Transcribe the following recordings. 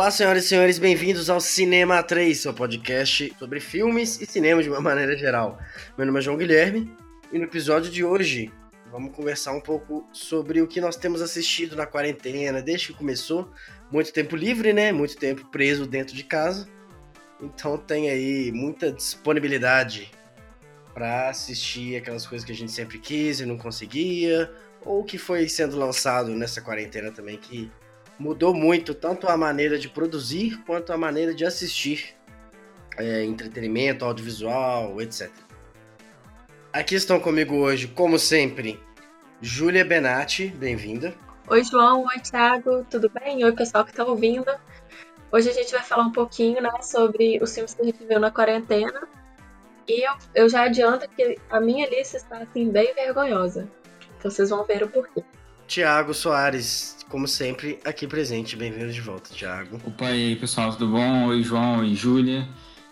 Olá, senhoras e senhores, bem-vindos ao Cinema 3, seu podcast sobre filmes e cinema de uma maneira geral. Meu nome é João Guilherme e no episódio de hoje vamos conversar um pouco sobre o que nós temos assistido na quarentena, desde que começou. Muito tempo livre, né? Muito tempo preso dentro de casa. Então tem aí muita disponibilidade para assistir aquelas coisas que a gente sempre quis e não conseguia, ou que foi sendo lançado nessa quarentena também que mudou muito tanto a maneira de produzir quanto a maneira de assistir é, entretenimento, audiovisual, etc. Aqui estão comigo hoje, como sempre, Júlia Benatti, bem-vinda. Oi, João. Oi, Thiago. Tudo bem? Oi, pessoal que está ouvindo. Hoje a gente vai falar um pouquinho né, sobre os filmes que a gente viu na quarentena. E eu, eu já adianto que a minha lista está assim, bem vergonhosa. Vocês vão ver o porquê. Tiago Soares, como sempre, aqui presente. Bem-vindo de volta, Tiago. Opa, e aí, pessoal, tudo bom? Oi, João. Oi, Júlia.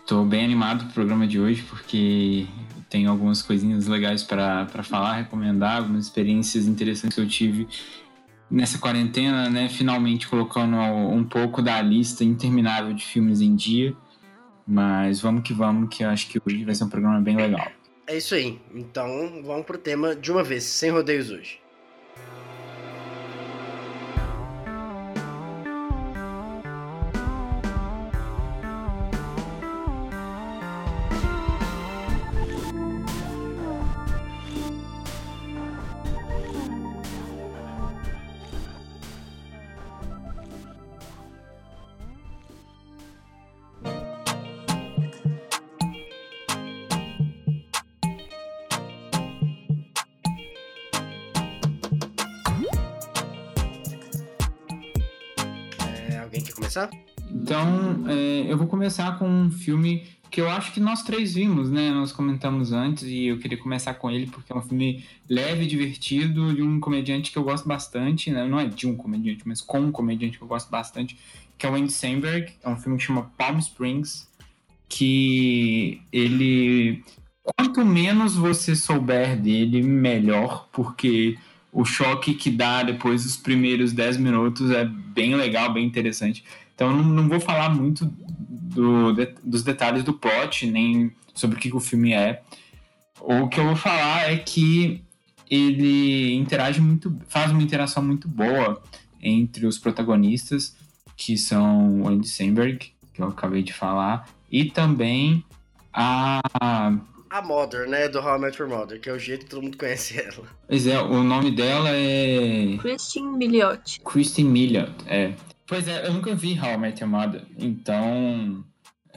Tô bem animado pro programa de hoje, porque tenho algumas coisinhas legais para falar, recomendar, algumas experiências interessantes que eu tive nessa quarentena, né? Finalmente colocando um pouco da lista interminável de filmes em dia. Mas vamos que vamos, que eu acho que hoje vai ser um programa bem legal. É isso aí. Então vamos pro tema de uma vez, sem rodeios hoje. Eu vou começar com um filme que eu acho que nós três vimos, né? Nós comentamos antes e eu queria começar com ele porque é um filme leve, divertido, de um comediante que eu gosto bastante, né? Não é de um comediante, mas com um comediante que eu gosto bastante, que é o Andy Samberg. É um filme que chama Palm Springs, que ele... Quanto menos você souber dele, melhor, porque o choque que dá depois dos primeiros 10 minutos é bem legal, bem interessante. Então não, não vou falar muito do, de, dos detalhes do plot, nem sobre o que, que o filme é. O que eu vou falar é que ele interage muito, faz uma interação muito boa entre os protagonistas, que são o Andy Samberg, que eu acabei de falar, e também a a Mother, né? Do How I Met Your Mother, que é o jeito que todo mundo conhece ela. Pois é, o nome dela é. Christine Miliot. Christine Miliot, é. Pois é, eu nunca vi How I Met Your Mother, então.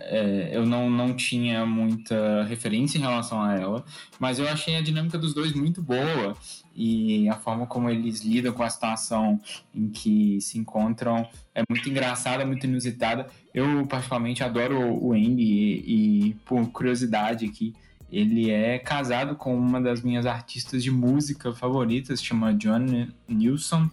É, eu não, não tinha muita referência em relação a ela, mas eu achei a dinâmica dos dois muito boa e a forma como eles lidam com a situação em que se encontram é muito engraçada, muito inusitada. Eu, particularmente, adoro o Andy e, e por curiosidade aqui, ele é casado com uma das minhas artistas de música favoritas, chama John Nilsson,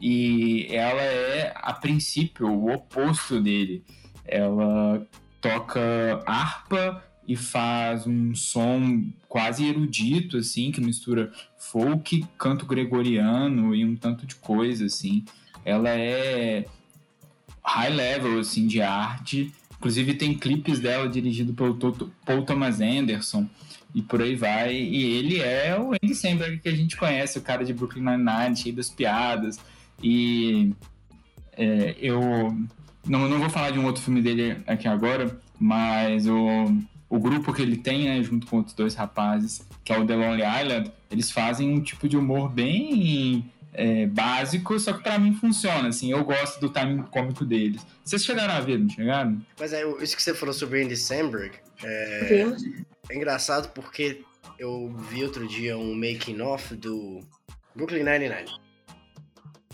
e ela é, a princípio, o oposto dele. Ela toca harpa e faz um som quase erudito, assim, que mistura folk, canto gregoriano e um tanto de coisa, assim. Ela é high level, assim, de arte Inclusive tem clipes dela dirigido pelo Paul Thomas Anderson e por aí vai. E ele é o Andy Samberg que a gente conhece, o cara de Brooklyn Nine-Nine, cheio das piadas. E é, eu não, não vou falar de um outro filme dele aqui agora, mas o, o grupo que ele tem, né, junto com outros dois rapazes, que é o The Lonely Island, eles fazem um tipo de humor bem é, básico, só que para mim funciona, assim, eu gosto do timing cômico deles. Vocês chegaram a ver, não chegaram? Mas é, isso que você falou sobre Andy Samberg é, é engraçado porque eu vi outro dia um making off do Brooklyn Nine-Nine.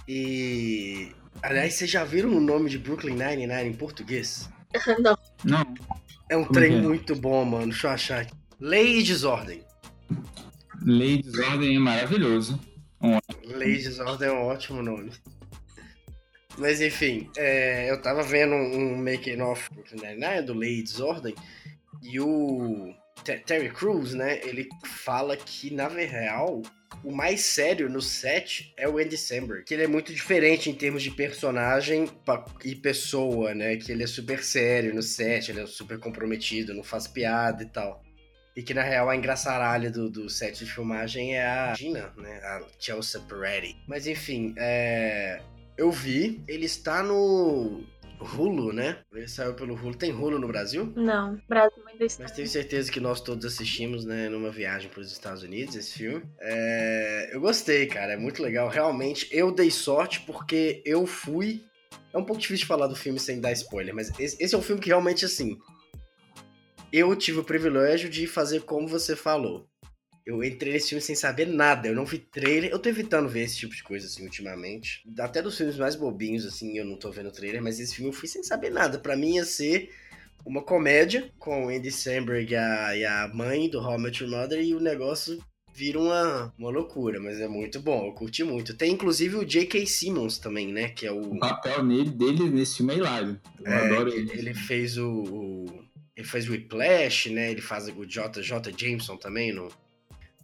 E aliás, vocês já viram o nome de Brooklyn Nine-Nine em português? Não. Não. É um Como trem é? muito bom, mano. Deixa eu achar aqui. Lei e Desordem. Lei e Desordem é maravilhoso. Um Lei de Desordem é um ótimo nome. Mas enfim, é, eu tava vendo um making off né, do Lei de Desordem e o Terry Crews, né, ele fala que na real o mais sério no set é o Andy Samberg, que ele é muito diferente em termos de personagem e pessoa, né? Que ele é super sério no set, ele é super comprometido, não faz piada e tal. E que na real a engraçaralha do, do set de filmagem é a Gina, né? A Chelsea Peretti. Mas enfim, é... eu vi, ele está no Hulu, né? Ele saiu pelo Hulu. Tem Hulu no Brasil? Não, Brasil ainda está. Mas tenho certeza que nós todos assistimos, né, numa viagem para os Estados Unidos, esse filme. É... Eu gostei, cara, é muito legal. Realmente, eu dei sorte porque eu fui. É um pouco difícil falar do filme sem dar spoiler, mas esse, esse é um filme que realmente, assim. Eu tive o privilégio de fazer como você falou. Eu entrei nesse filme sem saber nada, eu não vi trailer. Eu tô evitando ver esse tipo de coisa, assim, ultimamente. Até dos filmes mais bobinhos, assim, eu não tô vendo trailer, mas esse filme eu fui sem saber nada. Para mim ia ser uma comédia com o Andy Samberg e a, e a mãe do How I Met Your Mother e o negócio vira uma, uma loucura, mas é muito bom, eu curti muito. Tem inclusive o J.K. Simmons também, né, que é o... O papel nele, dele nesse filme é hilário. Eu é, adoro ele. Ele fez o, o... Ele faz o Whiplash, né, ele faz o J.J. Jameson também no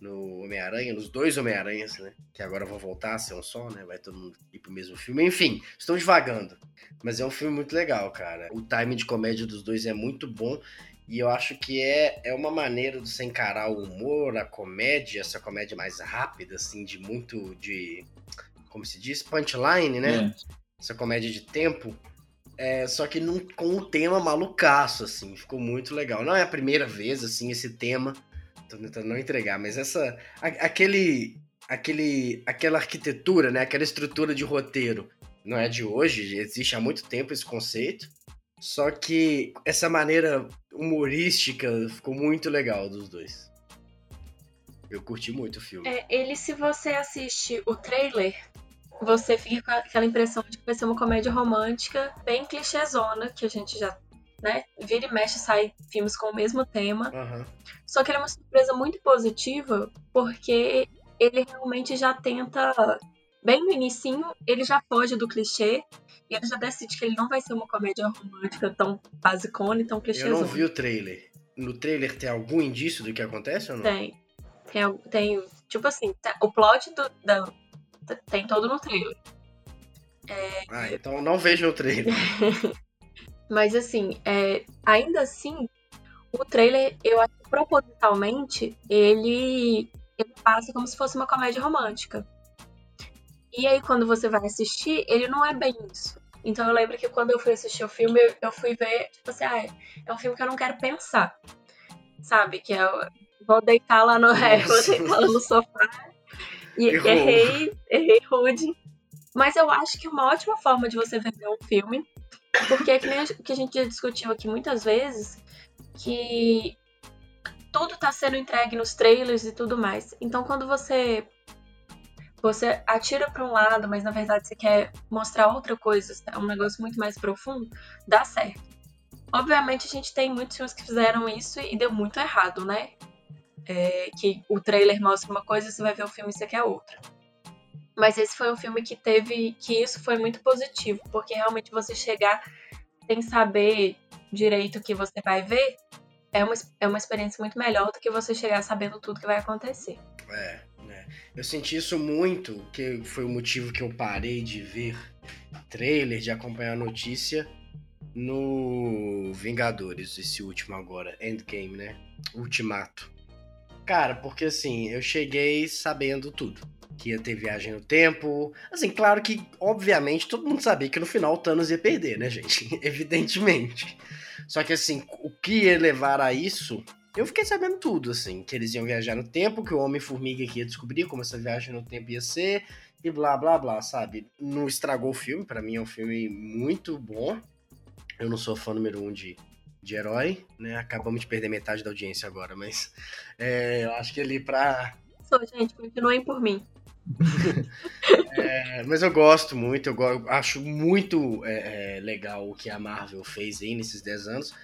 no Homem-Aranha, nos dois Homem-Aranhas, né? Que agora vão voltar a ser um só, né? Vai todo mundo ir pro mesmo filme. Enfim, estão devagando. Mas é um filme muito legal, cara. O timing de comédia dos dois é muito bom. E eu acho que é, é uma maneira de você encarar o humor, a comédia, essa comédia mais rápida, assim, de muito. de. Como se diz? Punchline, né? É. Essa comédia de tempo. É, só que num, com um tema malucaço, assim. Ficou muito legal. Não é a primeira vez, assim, esse tema tô tentando não entregar, mas essa. A, aquele. Aquele. Aquela arquitetura, né? Aquela estrutura de roteiro. Não é de hoje, existe há muito tempo esse conceito. Só que essa maneira humorística ficou muito legal dos dois. Eu curti muito o filme. É, ele, se você assiste o trailer, você fica com aquela impressão de que vai ser uma comédia romântica bem clichêzona, que a gente já né? Vira e mexe sai filmes com o mesmo tema. Uhum. Só que ele é uma surpresa muito positiva, porque ele realmente já tenta. Bem no inicinho, ele já foge do clichê e ele já decide que ele não vai ser uma comédia romântica tão basicona e tão clichê. Eu não vi o trailer. No trailer tem algum indício do que acontece ou não? Tem. Tem, tem tipo assim, o plot do, da, tem todo no trailer. É... Ah, então não veja o trailer. Mas assim, é, ainda assim, o trailer, eu acho que propositalmente, ele, ele passa como se fosse uma comédia romântica. E aí, quando você vai assistir, ele não é bem isso. Então eu lembro que quando eu fui assistir o filme, eu fui ver, tipo assim, ah, é um filme que eu não quero pensar. Sabe? Que eu vou deitar lá no, é, vou deitar lá no sofá. E Errou. errei, errei rude. Mas eu acho que uma ótima forma de você vender um filme porque é que nem que a gente já discutiu aqui muitas vezes, que tudo está sendo entregue nos trailers e tudo mais. Então quando você você atira para um lado, mas na verdade você quer mostrar outra coisa, é um negócio muito mais profundo, dá certo. Obviamente a gente tem muitos filmes que fizeram isso e deu muito errado, né? É, que o trailer mostra uma coisa, você vai ver o filme e você quer outra. Mas esse foi um filme que teve. que isso foi muito positivo, porque realmente você chegar sem saber direito o que você vai ver é uma, é uma experiência muito melhor do que você chegar sabendo tudo que vai acontecer. É, né? Eu senti isso muito, que foi o motivo que eu parei de ver trailer, de acompanhar a notícia no Vingadores, esse último agora, Endgame, né? Ultimato. Cara, porque assim, eu cheguei sabendo tudo que ia ter viagem no tempo. Assim, claro que, obviamente, todo mundo sabia que no final o Thanos ia perder, né, gente? Evidentemente. Só que, assim, o que ia levar a isso, eu fiquei sabendo tudo, assim. Que eles iam viajar no tempo, que o Homem-Formiga ia descobrir como essa viagem no tempo ia ser, e blá, blá, blá, sabe? Não estragou o filme, para mim é um filme muito bom. Eu não sou fã número um de, de herói, né? Acabamos de perder metade da audiência agora, mas é, eu acho que ali pra... Sou, gente, continuem por mim. É, mas eu gosto muito, eu acho muito é, é, legal o que a Marvel fez aí nesses 10 anos.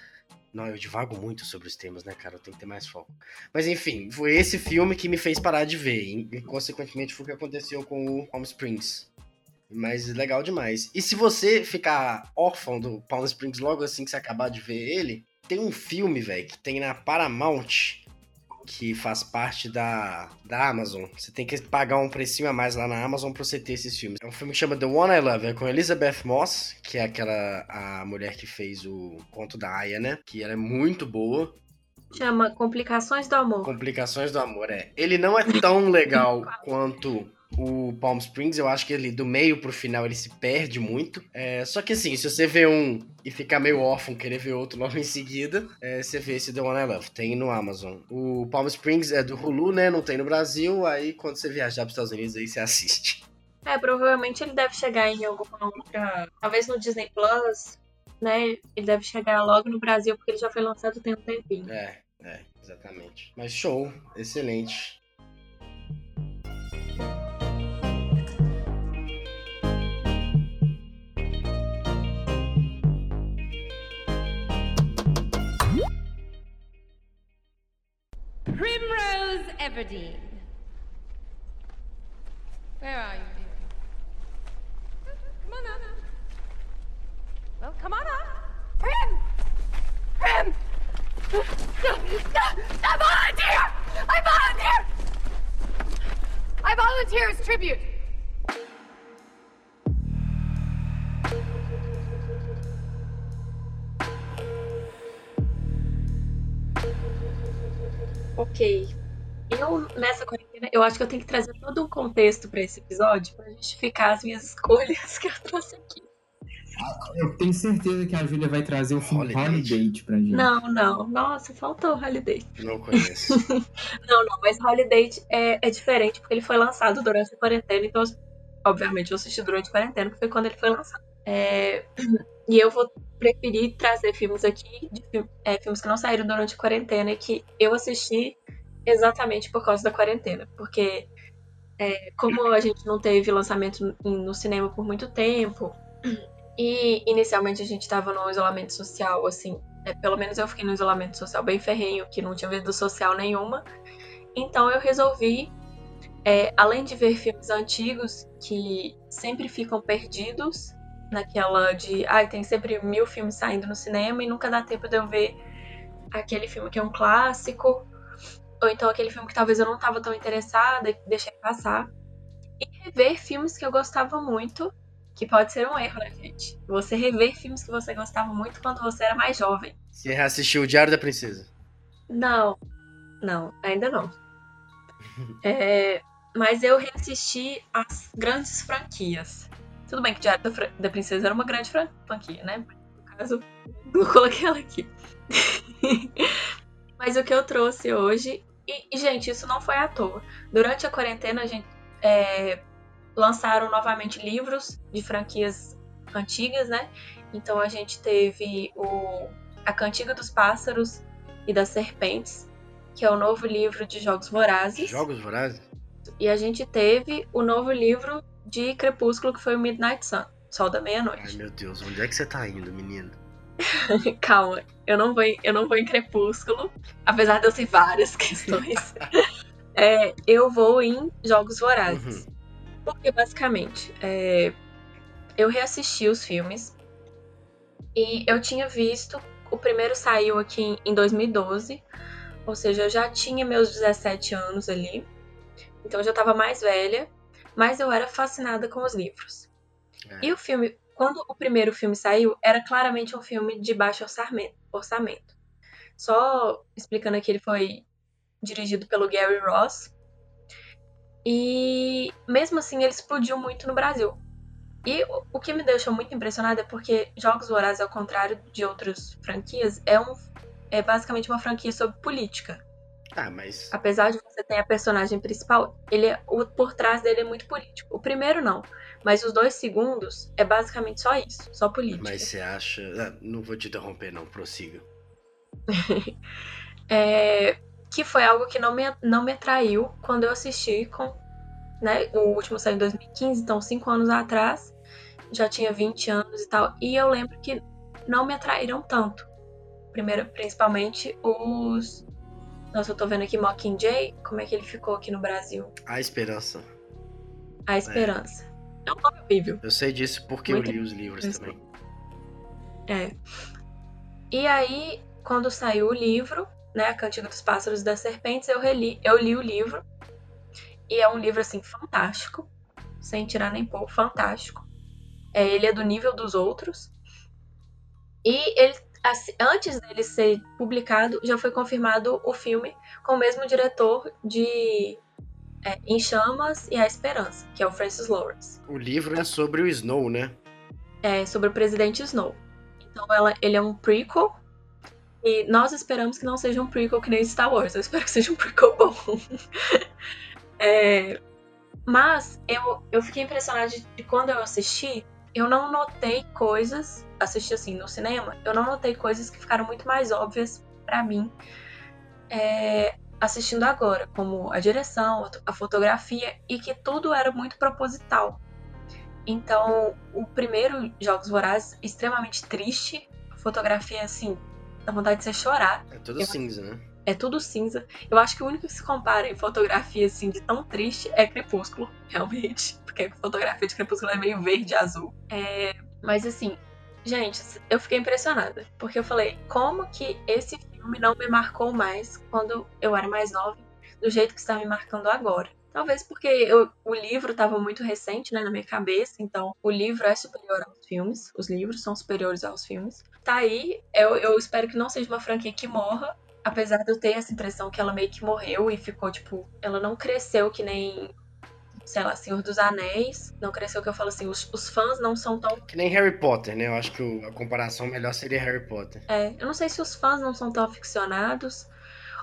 Não, eu divago muito sobre os temas, né, cara? Eu tenho que ter mais foco. Mas enfim, foi esse filme que me fez parar de ver. E, consequentemente, foi o que aconteceu com o Palm Springs. Mas legal demais. E se você ficar órfão do Palm Springs logo assim que você acabar de ver ele, tem um filme, velho, que tem na Paramount que faz parte da, da Amazon. Você tem que pagar um precinho a mais lá na Amazon pra você ter esses filmes. É um filme que chama The One I Love, é com Elizabeth Moss, que é aquela a mulher que fez o conto da Aya, né? Que ela é muito boa. Chama Complicações do Amor. Complicações do Amor, é. Ele não é tão legal quanto o Palm Springs, eu acho que ele do meio pro final ele se perde muito. É, só que assim, se você vê um e ficar meio órfão, querer ver outro logo em seguida, é, você vê esse The One I Love. Tem no Amazon. O Palm Springs é do Hulu, né? Não tem no Brasil. Aí quando você viajar pros Estados Unidos, aí você assiste. É, provavelmente ele deve chegar em alguma outra. Talvez no Disney Plus, né? Ele deve chegar logo no Brasil, porque ele já foi lançado tem um tempinho. É, é, exatamente. Mas show, excelente. Everdeen. Where are you, dear? Come on up. Well, come on up. Prim! Prim! I volunteer! I volunteer! I volunteer as tribute! Ok. Eu, nessa quarentena, eu acho que eu tenho que trazer todo um contexto pra esse episódio pra justificar as minhas escolhas que eu trouxe aqui. Eu tenho certeza que a Júlia vai trazer o filme Holiday. Pra gente. Não, não. Nossa, faltou Holiday. Não conheço. Não, não, mas Holiday é, é diferente porque ele foi lançado durante a quarentena, então, obviamente, eu assisti durante a quarentena, que foi quando ele foi lançado. É, e eu vou preferir trazer filmes aqui, de é, filmes que não saíram durante a quarentena e que eu assisti exatamente por causa da quarentena. Porque, é, como a gente não teve lançamento no cinema por muito tempo, e inicialmente a gente estava no isolamento social, assim, é, pelo menos eu fiquei no isolamento social bem ferrenho, que não tinha vida social nenhuma. Então eu resolvi, é, além de ver filmes antigos que sempre ficam perdidos, naquela de, ai, tem sempre mil filmes saindo no cinema e nunca dá tempo de eu ver aquele filme que é um clássico, ou então aquele filme que talvez eu não estava tão interessada e deixei passar. E rever filmes que eu gostava muito, que pode ser um erro, né, gente? Você rever filmes que você gostava muito quando você era mais jovem. Você reassistiu o Diário da Princesa? Não, não, ainda não. É, mas eu reassisti as grandes franquias. Tudo bem que Diário da, Fra- da Princesa era uma grande fran- franquia, né? No caso, eu coloquei ela aqui. mas o que eu trouxe hoje. E, gente, isso não foi à toa. Durante a quarentena, a gente é, lançaram novamente livros de franquias antigas, né? Então a gente teve o A Cantiga dos Pássaros e das Serpentes, que é o novo livro de Jogos Vorazes. Jogos Vorazes? E a gente teve o novo livro de Crepúsculo, que foi o Midnight Sun, Sol da Ai, Meia-Noite. meu Deus, onde é que você tá indo, menino? Calma, eu não, vou em, eu não vou em Crepúsculo, apesar de eu ter várias questões. É, eu vou em Jogos Vorazes. Uhum. Porque, basicamente, é, eu reassisti os filmes e eu tinha visto. O primeiro saiu aqui em, em 2012, ou seja, eu já tinha meus 17 anos ali, então eu já estava mais velha, mas eu era fascinada com os livros. É. E o filme, quando o primeiro filme saiu, era claramente um filme de baixo orçamento. Só explicando aqui, ele foi dirigido pelo Gary Ross. E mesmo assim, ele explodiu muito no Brasil. E o que me deixou muito impressionada é porque Jogos Vorazes, ao contrário de outras franquias, é, um, é basicamente uma franquia sobre política. Ah, mas. Apesar de você ter a personagem principal, ele é, o por trás dele é muito político. O primeiro não, mas os dois segundos é basicamente só isso, só política. Mas você acha. Ah, não vou te interromper, não, prossiga. É, que foi algo que não me, não me atraiu quando eu assisti com. Né, o último saiu em 2015, então cinco anos atrás. Já tinha 20 anos e tal. E eu lembro que não me atraíram tanto. Primeiro, principalmente os. Nossa, eu tô vendo aqui Mockingjay. Como é que ele ficou aqui no Brasil? A Esperança. A Esperança. É um nome horrível. Eu sei disso porque Muito eu li os livros Isso. também. É. E aí, quando saiu o livro, né, A Cantiga dos Pássaros e das Serpentes, eu, reli, eu li o livro. E é um livro, assim, fantástico. Sem tirar nem pôr, fantástico. É, ele é do nível dos outros. E ele, assim, antes dele ser publicado, já foi confirmado o filme com o mesmo diretor de é, Em Chamas e A Esperança, que é o Francis Lawrence. O livro é sobre o Snow, né? É sobre o presidente Snow. Então ela, ele é um prequel. E nós esperamos que não seja um prequel que nem Star Wars. Eu espero que seja um prequel bom. é, mas eu, eu fiquei impressionada de, de quando eu assisti, eu não notei coisas, assisti assim no cinema, eu não notei coisas que ficaram muito mais óbvias para mim é, assistindo agora, como a direção, a fotografia e que tudo era muito proposital. Então, o primeiro Jogos Vorazes, extremamente triste, fotografia assim, dá vontade de você chorar. É tudo eu, cinza, né? É tudo cinza. Eu acho que o único que se compara em fotografia assim de tão triste é Crepúsculo, realmente, porque a fotografia de Crepúsculo é meio verde e azul. É, mas assim, gente, eu fiquei impressionada, porque eu falei, como que esse filme não me marcou mais quando eu era mais nova, do jeito que está me marcando agora. Talvez porque eu, o livro estava muito recente né, na minha cabeça, então o livro é superior aos filmes, os livros são superiores aos filmes. Tá aí, eu, eu espero que não seja uma franquia que morra, apesar de eu ter essa impressão que ela meio que morreu e ficou, tipo, ela não cresceu que nem sei lá, Senhor dos Anéis. Não cresceu que eu falo assim, os, os fãs não são tão. Que nem Harry Potter, né? Eu acho que a comparação melhor seria Harry Potter. É, eu não sei se os fãs não são tão aficionados.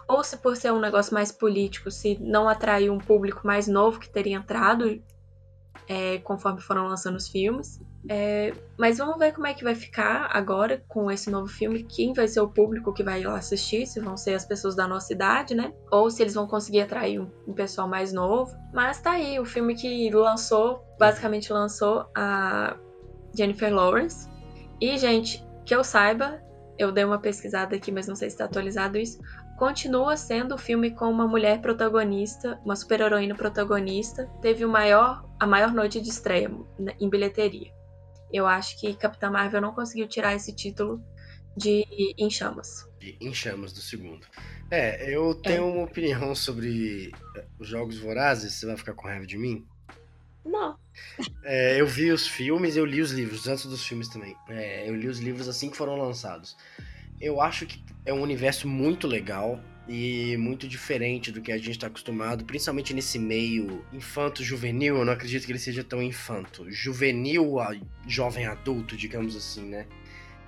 Ou se por ser um negócio mais político, se não atraiu um público mais novo que teria entrado é, conforme foram lançando os filmes. É, mas vamos ver como é que vai ficar agora com esse novo filme. Quem vai ser o público que vai lá assistir? Se vão ser as pessoas da nossa idade, né? Ou se eles vão conseguir atrair um, um pessoal mais novo. Mas tá aí, o filme que lançou, basicamente lançou a Jennifer Lawrence. E, gente, que eu saiba, eu dei uma pesquisada aqui, mas não sei se está atualizado isso. Continua sendo o filme com uma mulher protagonista, uma super-heroína protagonista. Teve o maior, a maior noite de estreia né, em bilheteria. Eu acho que Capitã Marvel não conseguiu tirar esse título de Em Chamas. Em Chamas, do segundo. É, eu tenho é. uma opinião sobre eh, os Jogos Vorazes. Você vai ficar com raiva de mim? Não. É, eu vi os filmes, eu li os livros, antes dos filmes também. É, eu li os livros assim que foram lançados. Eu acho que é um universo muito legal e muito diferente do que a gente está acostumado, principalmente nesse meio infanto-juvenil. Eu não acredito que ele seja tão infanto. Juvenil a jovem adulto, digamos assim, né?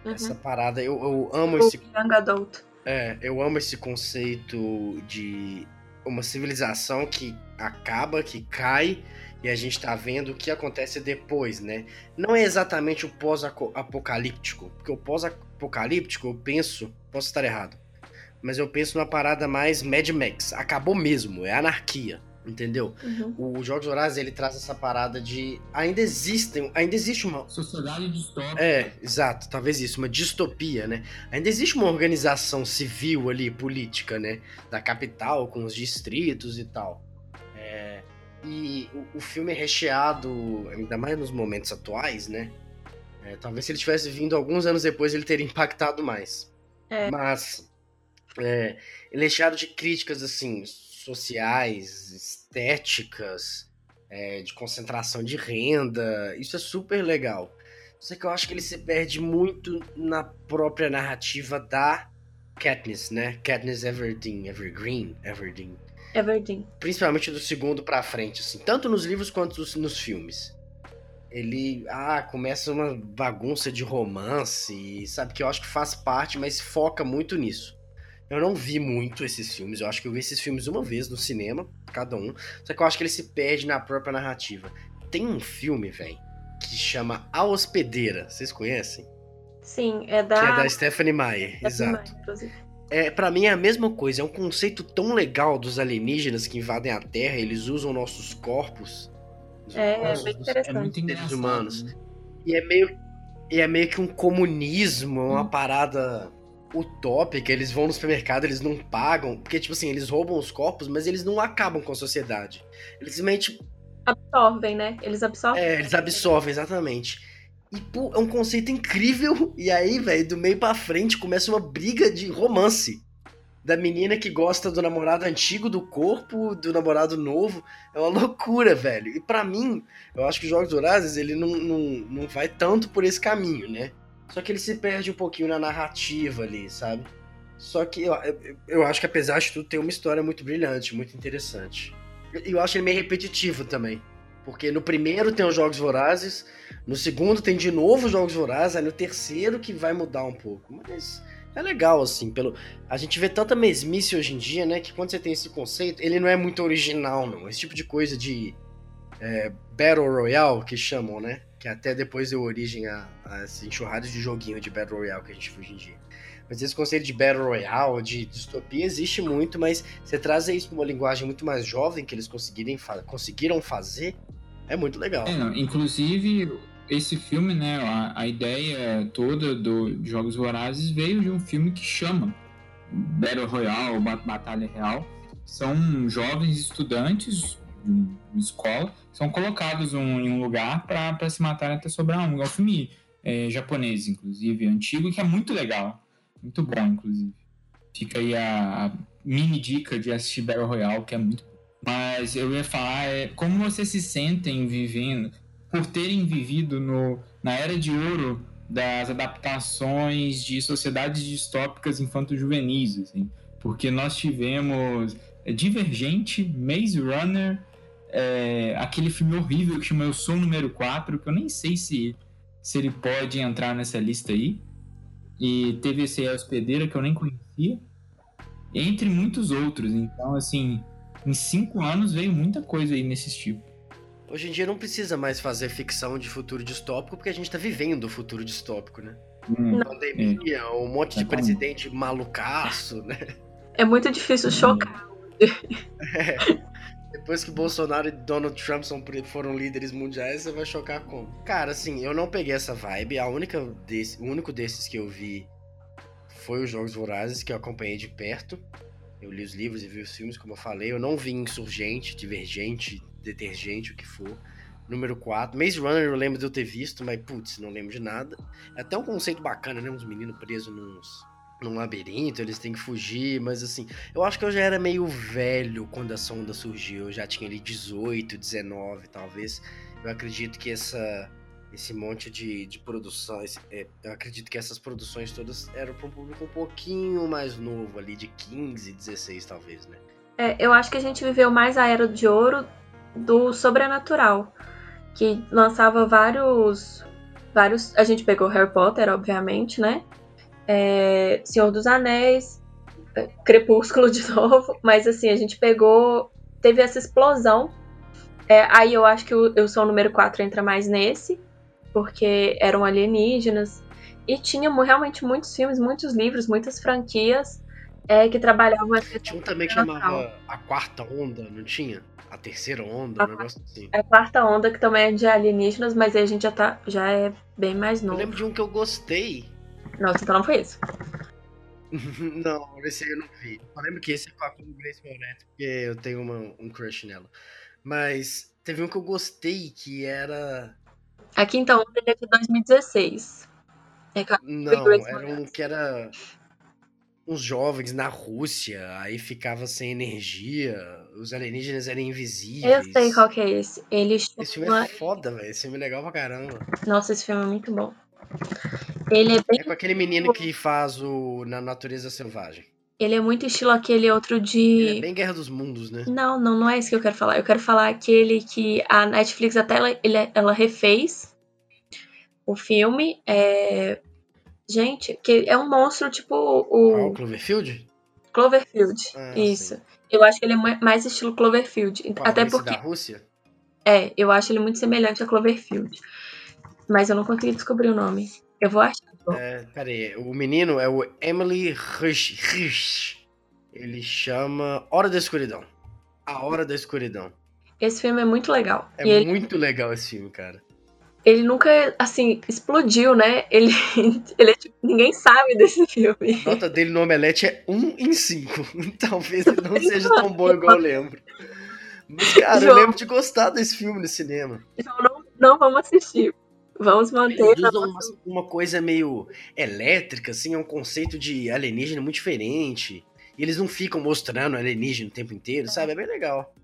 Uhum. Essa parada, eu, eu amo o esse. Young adult. É, eu amo esse conceito de uma civilização que acaba, que cai, e a gente tá vendo o que acontece depois, né? Não é exatamente o pós-apocalíptico, porque o pós-apocalíptico, eu penso, posso estar errado, mas eu penso numa parada mais Mad Max. Acabou mesmo, é anarquia. Entendeu? Uhum. O Jogos Vorazes ele traz essa parada de ainda existem, ainda existe uma sociedade distópica. É, exato, talvez isso, uma distopia, né? Ainda existe uma organização civil ali, política, né, da capital com os distritos e tal. É, e o, o, filme é recheado, ainda mais nos momentos atuais, né? É, talvez se ele tivesse vindo alguns anos depois ele teria impactado mais. É. Mas é, ele é recheado de críticas, assim, sociais, estéticas, é, de concentração de renda. Isso é super legal. Só que eu acho que ele se perde muito na própria narrativa da Katniss, né? Katniss Everdeen, Evergreen, Everdeen. Everdeen. Principalmente do segundo pra frente, assim. Tanto nos livros quanto nos filmes. Ele, ah, começa uma bagunça de romance, sabe? Que eu acho que faz parte, mas foca muito nisso. Eu não vi muito esses filmes, eu acho que eu vi esses filmes uma vez no cinema, cada um. Só que eu acho que ele se perde na própria narrativa. Tem um filme, velho, que chama A Hospedeira. Vocês conhecem? Sim, é da. Que é da Stephanie Meyer, Stephanie exato. Meyer, é, para mim é a mesma coisa, é um conceito tão legal dos alienígenas que invadem a Terra, eles usam nossos corpos. É, é bem interessante. É muito seres humanos. Né? E é meio e é meio que um comunismo, uma hum. parada utópica, eles vão no supermercado, eles não pagam, porque, tipo assim, eles roubam os corpos, mas eles não acabam com a sociedade. Eles simplesmente. Absorvem, né? Eles absorvem. É, eles absorvem, exatamente. E, pô, é um conceito incrível. E aí, velho, do meio pra frente começa uma briga de romance. da menina que gosta do namorado antigo do corpo, do namorado novo. É uma loucura, velho. E para mim, eu acho que os Jogos Vorazes, ele não, não, não vai tanto por esse caminho, né? Só que ele se perde um pouquinho na narrativa ali, sabe? Só que eu, eu, acho que apesar de tudo tem uma história muito brilhante, muito interessante. E eu acho ele meio repetitivo também. Porque no primeiro tem os Jogos Vorazes, no segundo tem de novo os Jogos Vorazes, aí no terceiro que vai mudar um pouco. Mas é legal, assim, pelo. A gente vê tanta mesmice hoje em dia, né? Que quando você tem esse conceito, ele não é muito original, não. Esse tipo de coisa de é, Battle Royale, que chamam, né? Que até depois deu origem a, a essas enxurradas de joguinho de Battle Royale que a gente hoje em dia. Mas esse conceito de Battle Royale, de distopia, existe muito, mas você traz isso para uma linguagem muito mais jovem que eles conseguirem fa conseguiram fazer, é muito legal. É, inclusive, esse filme, né, a, a ideia toda do de Jogos Vorazes veio de um filme que chama Battle Royale, Batalha Real. São jovens estudantes de uma escola são colocados um, em um lugar para se matarem até sobrar um. É um filme é, japonês, inclusive, antigo, que é muito legal. Muito bom, inclusive. Fica aí a, a mini dica de assistir Battle Royale, que é muito Mas eu ia falar, é, como vocês se sentem vivendo, por terem vivido no, na era de ouro das adaptações de sociedades distópicas infanto-juvenis, assim. Porque nós tivemos é, Divergente, Maze Runner, é, aquele filme horrível que chama Eu Sou Número 4, que eu nem sei se, se ele pode entrar nessa lista aí e teve esse hospedeira que eu nem conhecia, entre muitos outros. Então, assim, em cinco anos veio muita coisa aí nesse tipo. Hoje em dia não precisa mais fazer ficção de futuro distópico, porque a gente tá vivendo o futuro distópico, né? Hum, Pandemia, é. um monte de presidente malucaço, né? É muito difícil chocar. É. Depois que Bolsonaro e Donald Trump são, foram líderes mundiais, você vai chocar como? Cara, assim, eu não peguei essa vibe. A única desse, o único desses que eu vi foi os Jogos Vorazes, que eu acompanhei de perto. Eu li os livros e vi os filmes, como eu falei. Eu não vi Insurgente, Divergente, Detergente, o que for. Número 4. Maze Runner eu lembro de eu ter visto, mas putz, não lembro de nada. É até um conceito bacana, né? Uns meninos presos nos, num labirinto, eles têm que fugir, mas assim, eu acho que eu já era meio velho quando a sonda surgiu, eu já tinha ali 18, 19, talvez. Eu acredito que essa esse monte de, de produção, é, eu acredito que essas produções todas eram para um público um pouquinho mais novo, ali de 15, 16 talvez, né? É, eu acho que a gente viveu mais a era de ouro do sobrenatural, que lançava vários vários, a gente pegou Harry Potter, obviamente, né? É, Senhor dos Anéis, é, Crepúsculo de novo, mas assim, a gente pegou, teve essa explosão. É, aí eu acho que o, eu sou o número 4 entra mais nesse, porque eram alienígenas. E tinha realmente muitos filmes, muitos livros, muitas franquias é, que trabalhavam essa Tinha um também que chamava A Quarta Onda, não tinha? A Terceira Onda, a, um negócio assim. A Quarta Onda, que também é de alienígenas, mas aí a gente já, tá, já é bem mais novo. Eu lembro de um que eu gostei, nossa, então não foi isso. não, esse aí eu não vi. Eu lembro que esse é com a Grace Moretz, porque eu tenho uma, um crush nela. Mas teve um que eu gostei, que era... Aqui então, ele é de 2016. É não, era um que era uns jovens na Rússia, aí ficava sem energia, os alienígenas eram invisíveis. Eu sei qual que é esse. Ele chama... Esse filme é foda, velho. Esse filme é legal pra caramba. Nossa, esse filme é muito bom. Ele é bem. É com aquele menino que faz o Na Natureza Selvagem. Ele é muito estilo aquele outro de. Ele é bem Guerra dos Mundos, né? Não, não, não é isso que eu quero falar. Eu quero falar aquele que a Netflix até ela, ele, ela refez o filme. É... Gente, que é um monstro tipo o. Ah, o Cloverfield? Cloverfield, ah, isso. Sim. Eu acho que ele é mais estilo Cloverfield. Qual, até porque. da Rússia? É, eu acho ele muito semelhante a Cloverfield. Mas eu não consegui descobrir o nome. Eu vou achar. É, peraí, o menino é o Emily Rush. Ele chama Hora da Escuridão. A Hora da Escuridão. Esse filme é muito legal. É e muito ele... legal esse filme, cara. Ele nunca, assim, explodiu, né? Ele, ele é, tipo, ninguém sabe desse filme. A nota dele no Omelete é 1 em 5. Talvez ele não seja tão bom igual eu lembro. Mas, cara, João, eu lembro de gostar desse filme no cinema. Então não, não vamos assistir. Vamos manter. Eles usam uma, uma, coisa meio elétrica, assim, é um conceito de alienígena muito diferente. E eles não ficam mostrando alienígena o tempo inteiro, sabe? É bem legal.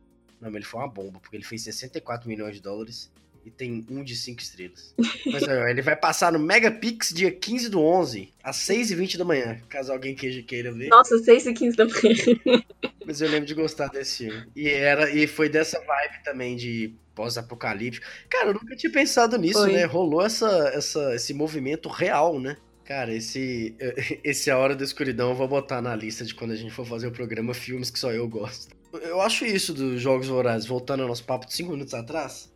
Não, mas ele foi uma bomba, porque ele fez 64 milhões de dólares e tem um de 5 estrelas. Mas ele vai passar no Megapix dia 15 do 11, às 6h20 da manhã, caso alguém queira, queira ver. Nossa, 6 e 15 da manhã. Mas eu lembro de gostar desse filme. E, era, e foi dessa vibe também de pós-apocalíptico. Cara, eu nunca tinha pensado nisso, Foi. né? Rolou essa, essa, esse movimento real, né? Cara, esse, esse A Hora da Escuridão eu vou botar na lista de quando a gente for fazer o programa Filmes que só eu gosto. Eu acho isso dos Jogos Vorazes, voltando ao nosso papo de 5 minutos atrás,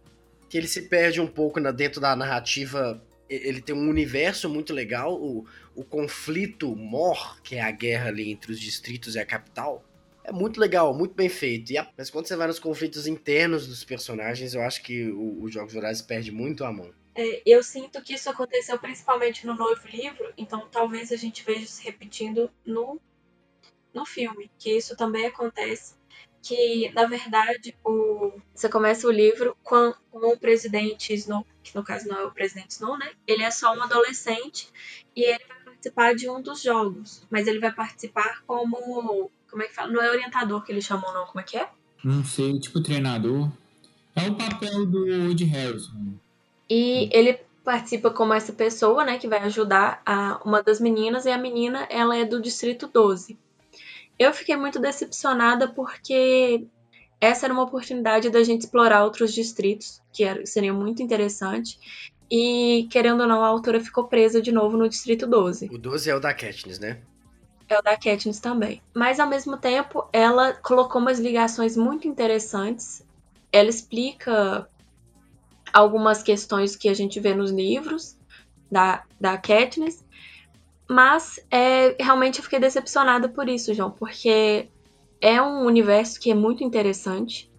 que ele se perde um pouco na, dentro da narrativa. Ele tem um universo muito legal, o, o conflito mor, que é a guerra ali entre os distritos e a capital, é muito legal, muito bem feito. A- mas quando você vai nos conflitos internos dos personagens, eu acho que os Jogos Vorazes perde muito a mão. É, eu sinto que isso aconteceu principalmente no novo livro, então talvez a gente veja se repetindo no, no filme, que isso também acontece. Que, na verdade, o, você começa o livro com, o presidente Snow, que no caso não é o presidente Snow, né? Ele é só um adolescente e ele vai participar de um dos jogos, mas ele vai participar como. Como é que fala? Não é orientador que eles chamam, não, como é que é? Não sei, tipo treinador. É o papel do Woody Harrison. E ele participa como essa pessoa, né, que vai ajudar a uma das meninas, e a menina, ela é do distrito 12. Eu fiquei muito decepcionada porque essa era uma oportunidade da gente explorar outros distritos, que era, seria muito interessante. E, querendo ou não, a autora ficou presa de novo no distrito 12. O 12 é o da Katniss, né? É o da Katniss também. Mas, ao mesmo tempo, ela colocou umas ligações muito interessantes. Ela explica algumas questões que a gente vê nos livros da, da Katniss. Mas, é, realmente, eu fiquei decepcionada por isso, João. Porque é um universo que é muito interessante.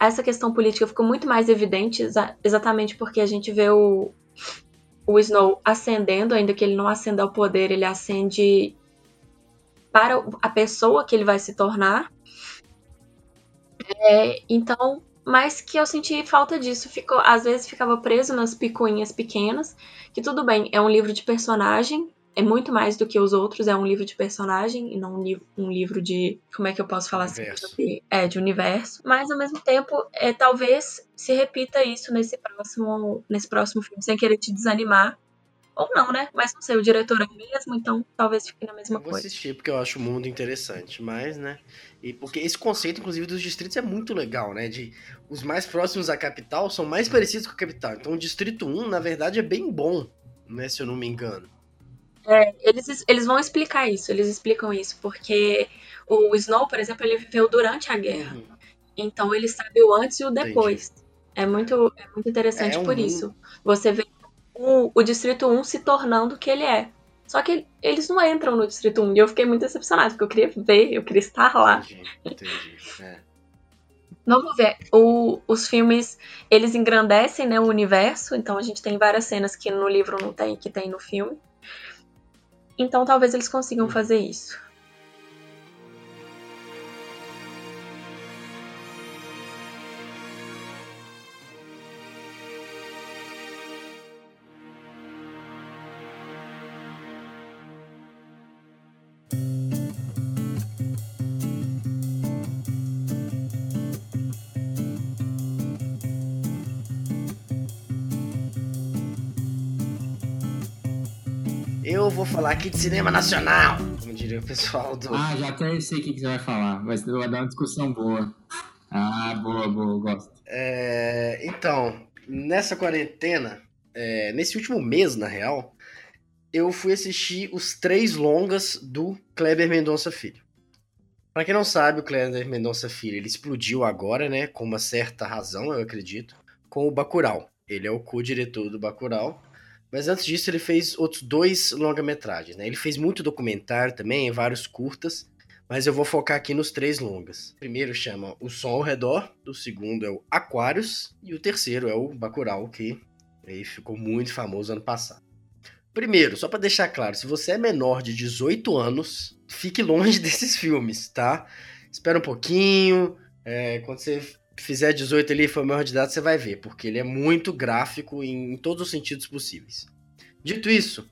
Essa questão política ficou muito mais evidente exa- exatamente porque a gente vê o, o Snow ascendendo, ainda que ele não acenda ao poder, ele ascende para a pessoa que ele vai se tornar. É, então, mas que eu senti falta disso. Ficou, às vezes ficava preso nas picuinhas pequenas, que tudo bem, é um livro de personagem, é muito mais do que os outros, é um livro de personagem e não um, li- um livro de. Como é que eu posso falar assim? Universo. De- É, de universo. Mas ao mesmo tempo, é, talvez se repita isso nesse próximo, nesse próximo filme, sem querer te desanimar. Ou não, né? Mas não sei, o diretor é o mesmo, então talvez fique na mesma Eu vou coisa. assistir porque eu acho o mundo interessante, mas, né? E porque esse conceito, inclusive, dos distritos é muito legal, né? De os mais próximos à capital são mais parecidos com a capital. Então o distrito 1, na verdade, é bem bom, né? Se eu não me engano. É, eles, eles vão explicar isso, eles explicam isso, porque o Snow, por exemplo, ele viveu durante a guerra. Uhum. Então ele sabe o antes e o depois. É muito, é muito interessante É um por mundo- isso. Você vê o, o Distrito 1 se tornando o que ele é. Só que eles não entram no Distrito 1. E eu fiquei muito decepcionada, porque eu queria ver, eu queria estar lá. Entendi, entendi. É. Vamos ver. O- os filmes, eles engrandecem né, o universo. Então a gente tem várias cenas que no livro não tem, que tem no filme. Então talvez eles consigam fazer isso. Vou falar aqui de cinema nacional, como diria o pessoal do. Ah, já até sei o que você vai falar. Ser- vai dar uma discussão boa. Ah, boa, boa, gosto. É, então, nessa quarentena, é, nesse último mês, na real, eu fui assistir os três longas do Kleber Mendonça Filho. Pra quem não sabe, o Kleber Mendonça Filho, ele explodiu agora, né, com uma certa razão, eu acredito, com o Bacurau. Ele é o co-diretor do Bacurau. Mas antes disso, ele fez outros dois longa-metragens, né? Ele fez muito documentário também, vários curtas. Mas eu vou focar aqui nos três longas. O primeiro chama O Som ao Redor, o segundo é o Aquários e o terceiro é o Bacurau, que aí ficou muito famoso ano passado. Primeiro, só pra deixar claro, se você é menor de 18 anos, fique longe desses filmes, tá? Espera um pouquinho, é, quando você fizer 18 ali e for maior de idade, você vai ver, porque ele é muito gráfico em, em todos os sentidos possíveis. Dito isso,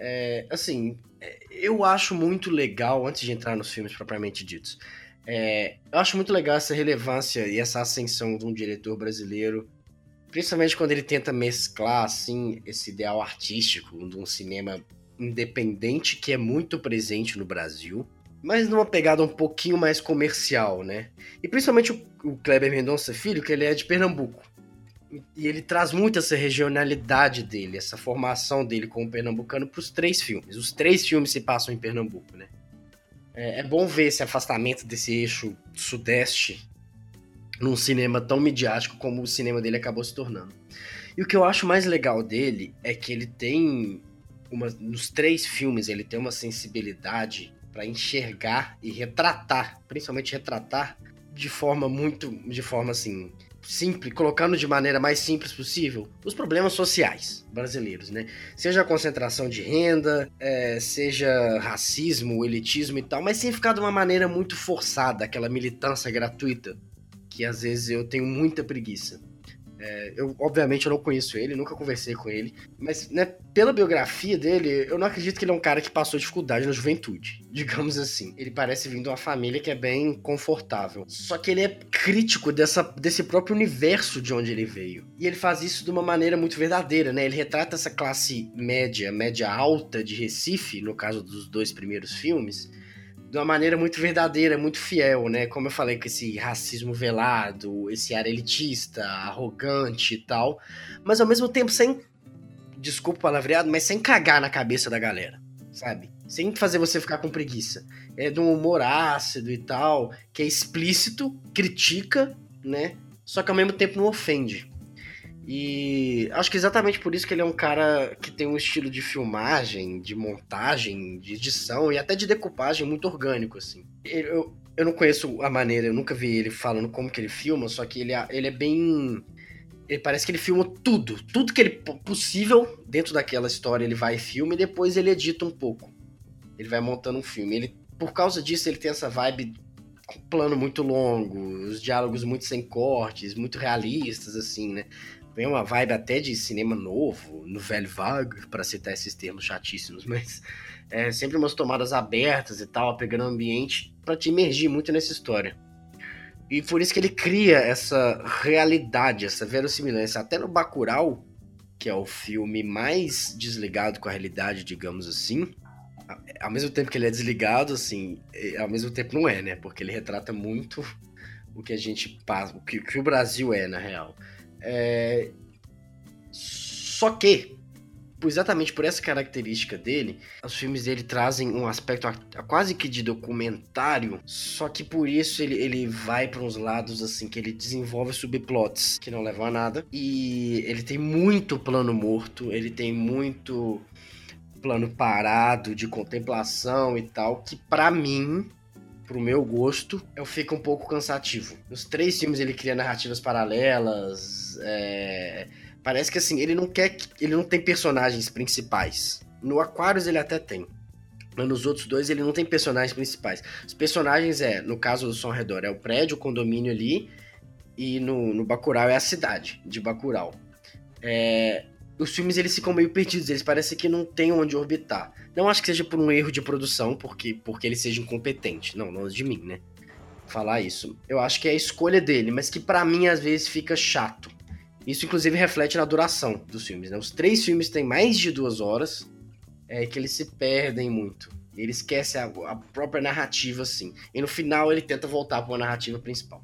É, assim, é, eu acho muito legal, antes de entrar nos filmes propriamente ditos, é, eu acho muito legal essa relevância e essa ascensão de um diretor brasileiro, principalmente quando ele tenta mesclar, assim, esse ideal artístico de um cinema independente que é muito presente no Brasil, mas numa pegada um pouquinho mais comercial, né? E principalmente o, o Kleber Mendonça Filho, que ele é de Pernambuco. E ele traz muito essa regionalidade dele, essa formação dele como pernambucano para os três filmes. Os três filmes se passam em Pernambuco, né? É, é bom ver esse afastamento desse eixo sudeste num cinema tão midiático como o cinema dele acabou se tornando. E o que eu acho mais legal dele é que ele tem uma, nos três filmes ele tem uma sensibilidade para enxergar e retratar, principalmente retratar de forma muito, de forma assim, simples, colocando de maneira mais simples possível os problemas sociais brasileiros, né? Seja a concentração de renda, é, seja racismo, elitismo e tal, mas sem ficar de uma maneira muito forçada, aquela militância gratuita que às vezes eu tenho muita preguiça. É, eu, obviamente, eu não conheço ele, nunca conversei com ele, mas, né, pela biografia dele, eu não acredito que ele é um cara que passou dificuldade na juventude, digamos assim. Ele parece vir de uma família que é bem confortável. Só que ele é crítico dessa, desse próprio universo de onde ele veio. E ele faz isso de uma maneira muito verdadeira, né? Ele retrata essa classe média, média alta de Recife, no caso dos dois primeiros filmes, de uma maneira muito verdadeira, muito fiel, né? Como eu falei, com esse racismo velado, esse ar elitista, arrogante e tal, mas ao mesmo tempo sem, desculpa o palavreado, mas sem cagar na cabeça da galera, sabe? Sem fazer você ficar com preguiça. É de um humor ácido e tal, que é explícito, critica, né? Só que ao mesmo tempo não ofende. E acho que exatamente por isso que ele é um cara que tem um estilo de filmagem, de montagem, de edição e até de decupagem muito orgânico, assim. Eu, eu não conheço a maneira, eu nunca vi ele falando como que ele filma, só que ele, ele é bem. Ele parece que ele filma tudo. Tudo que ele possível dentro daquela história ele vai e filma e depois ele edita um pouco. Ele vai montando um filme. Ele, por causa disso, ele tem essa vibe com plano muito longo, os diálogos muito sem cortes, muito realistas, assim, né? Vem uma vibe até de cinema novo, no velho vague, para citar esses termos chatíssimos, mas é sempre umas tomadas abertas e tal, pegando o ambiente para te imergir muito nessa história. E por isso que ele cria essa realidade, essa verossimilhança. Até no Bacurau, que é o filme mais desligado com a realidade, digamos assim, ao mesmo tempo que ele é desligado, assim, ao mesmo tempo não é, né? Porque ele retrata muito o que a gente passa, o, que o Brasil é, na real. É... Só que, exatamente por essa característica dele, os filmes dele trazem um aspecto quase que de documentário, só que por isso ele, ele vai para uns lados assim que ele desenvolve subplots que não levam a nada. E ele tem muito plano morto, ele tem muito plano parado de contemplação e tal, que para mim pro meu gosto, eu fico um pouco cansativo. Nos três filmes ele cria narrativas paralelas. É... Parece que assim, ele não quer. Ele não tem personagens principais. No Aquarius ele até tem. Mas nos outros dois ele não tem personagens principais. Os personagens é, no caso do Som Redor, é o prédio, o condomínio ali. E no, no Bacurau é a cidade de Bacurau. É, os filmes eles ficam meio perdidos, eles parecem que não tem onde orbitar. Não acho que seja por um erro de produção, porque, porque ele seja incompetente. Não, não de mim, né? Falar isso. Eu acho que é a escolha dele, mas que para mim às vezes fica chato. Isso inclusive reflete na duração dos filmes, né? Os três filmes têm mais de duas horas, é que eles se perdem muito. Ele esquece a, a própria narrativa, assim. E no final ele tenta voltar para uma narrativa principal.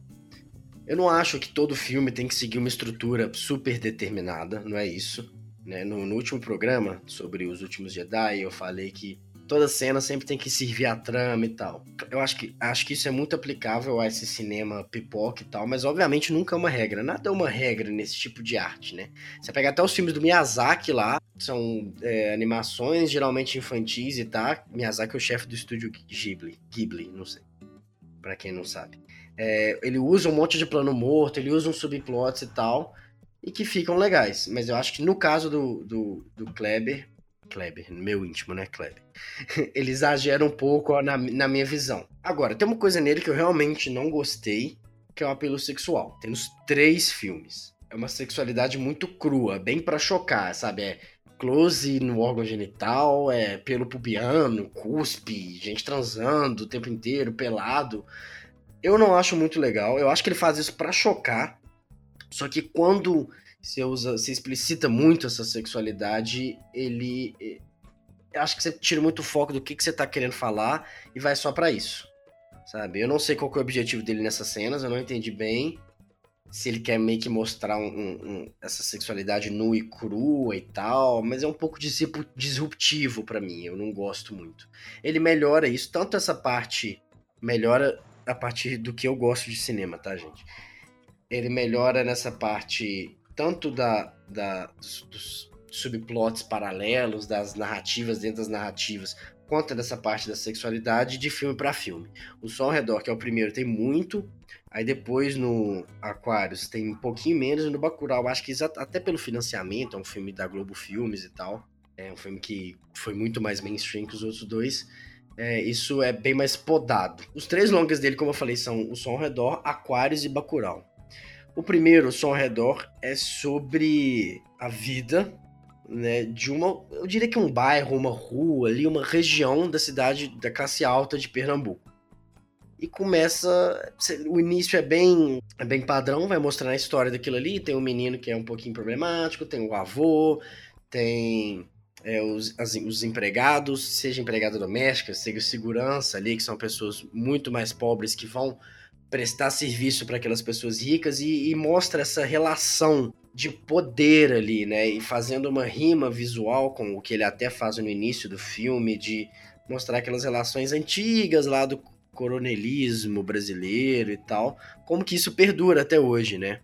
Eu não acho que todo filme tem que seguir uma estrutura super determinada, não é isso. Né? No, no, último programa sobre os últimos Jedi, eu falei que toda cena sempre tem que servir a trama e tal. Eu acho que, acho que isso é muito aplicável a esse cinema pipoca e tal, mas obviamente nunca é uma regra. Nada é uma regra nesse tipo de arte, né? Você pega até os filmes do Miyazaki lá, são é, animações geralmente infantis e tá. Miyazaki é o chefe do estúdio Ghibli, Ghibli, não sei, para quem não sabe. É, ele usa um monte de plano morto, ele usa uns subplots e tal, e que ficam legais. Mas eu acho que no caso do, do, do Kleber, Kleber, meu íntimo, né, Kleber? ele exagera um pouco na, na minha visão. Agora, tem uma coisa nele que eu realmente não gostei, que é o apelo sexual. Tem nos três filmes. É uma sexualidade muito crua, bem para chocar, sabe? É close no órgão genital, é pelo pubiano, cuspe, gente transando o tempo inteiro, pelado. Eu não acho muito legal. Eu acho que ele faz isso para chocar. Só que quando você usa, se explicita muito essa sexualidade, ele acho que você tira muito foco do que, que você tá querendo falar e vai só para isso. Sabe? Eu não sei qual é o objetivo dele nessas cenas, eu não entendi bem se ele quer meio que mostrar um, um, essa sexualidade nua e crua e tal, mas é um pouco disruptivo para mim, eu não gosto muito. Ele melhora isso, tanto essa parte melhora a partir do que eu gosto de cinema, tá, gente? Ele melhora nessa parte tanto da, da dos, dos subplots paralelos, das narrativas dentro das narrativas, quanto dessa parte da sexualidade de filme para filme. O Som ao Redor, que é o primeiro, tem muito, aí depois no Aquarius tem um pouquinho menos, e no Bacurau, acho que até pelo financiamento, é um filme da Globo Filmes e tal, é um filme que foi muito mais mainstream que os outros dois, é, isso é bem mais podado. Os três longas dele, como eu falei, são O Som ao Redor, Aquarius e Bacurau. O primeiro, Som ao Redor, é sobre a vida né, de uma, eu diria que um bairro, uma rua ali, uma região da cidade da classe alta de Pernambuco. E começa, o início é bem, é bem padrão, vai mostrando a história daquilo ali, tem um menino que é um pouquinho problemático, tem o avô, tem é, os, as, os empregados, seja empregada doméstica, seja segurança ali, que são pessoas muito mais pobres que vão prestar serviço para aquelas pessoas ricas e, e mostra essa relação de poder ali, né? E fazendo uma rima visual com o que ele até faz no início do filme, de mostrar aquelas relações antigas lá do coronelismo brasileiro e tal, como que isso perdura até hoje, né?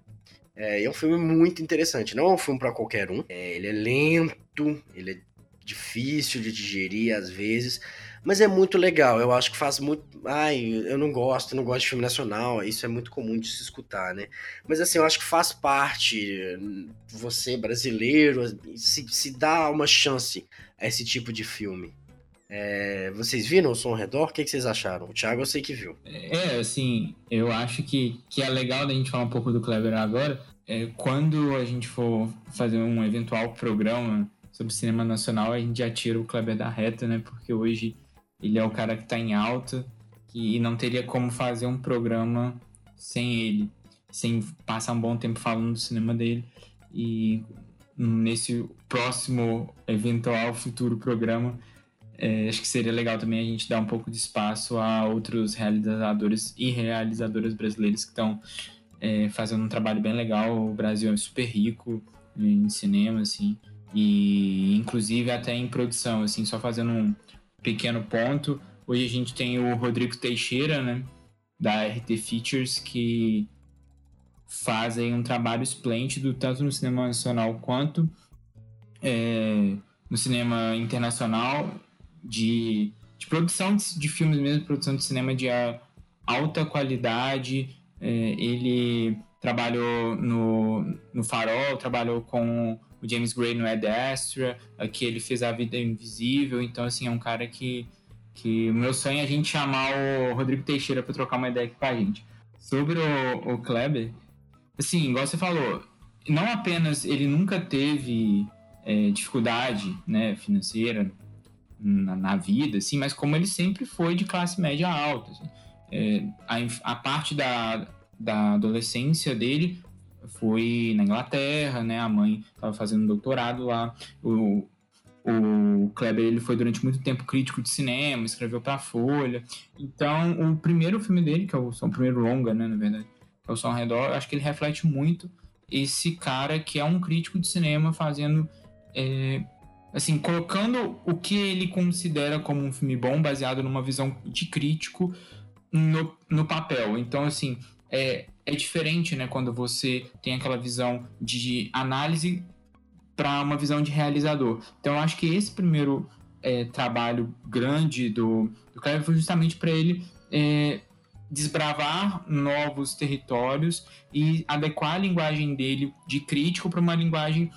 É, é um filme muito interessante. Não é um filme para qualquer um. É, ele é lento, ele é difícil de digerir às vezes, mas é muito legal. Eu acho que faz muito. Ai, eu não gosto, não gosto de filme nacional. Isso é muito comum de se escutar, né? Mas assim, eu acho que faz parte. Você, brasileiro, se, se dá uma chance a esse tipo de filme. É, vocês viram o som ao redor? O que, que, vocês acharam? O Thiago eu sei que viu. É, assim, eu acho que, que é legal da gente falar um pouco do Kleber agora. É, quando a gente for fazer um eventual programa sobre cinema nacional, a gente já tira o Kleber da reta, né? Porque hoje ele é o cara que está em alta e não teria como fazer um programa sem ele, sem passar um bom tempo falando do cinema dele. E nesse próximo eventual futuro programa, é, acho que seria legal também a gente dar um pouco de espaço a outros realizadores e realizadoras brasileiros que estão é, fazendo um trabalho bem legal. O Brasil é super rico em cinema, assim, e inclusive até em produção, assim, só fazendo um pequeno ponto. Hoje a gente tem o Rodrigo Teixeira, né, da RT Features, que fazem um trabalho esplêndido, tanto no cinema nacional quanto é, no cinema internacional, de, de produção de, de, filmes mesmo, produção de cinema de alta qualidade. É, ele trabalhou no, no Farol, trabalhou com o James Gray no Ed Astra, aqui ele fez A Vida Invisível, então assim, é um cara que, que o meu sonho é a gente chamar o Rodrigo Teixeira para trocar uma ideia aqui com a gente. Sobre o, o Kleber, assim, igual você falou, não apenas ele nunca teve é, dificuldade né, financeira na, na, vida, assim, mas como ele sempre foi de classe média alta. Assim. É, a, a parte da, da adolescência dele foi na Inglaterra, né? A mãe estava fazendo doutorado lá. O, o Kleber ele foi durante muito tempo crítico de cinema, escreveu para a Folha. Então, o primeiro filme dele, que é o, o primeiro longa, né, na verdade, é o Som ao Redor, acho que ele reflete muito esse cara que é um crítico de cinema fazendo é, assim, colocando o que ele considera como um filme bom, baseado numa visão de crítico no, no papel. Então, assim, é, é diferente, né, quando você tem aquela visão de análise para uma visão de realizador. Então, eu acho que esse primeiro é, trabalho grande do, do Kleber foi justamente para ele é, desbravar novos territórios e adequar a linguagem dele de crítico para uma linguagem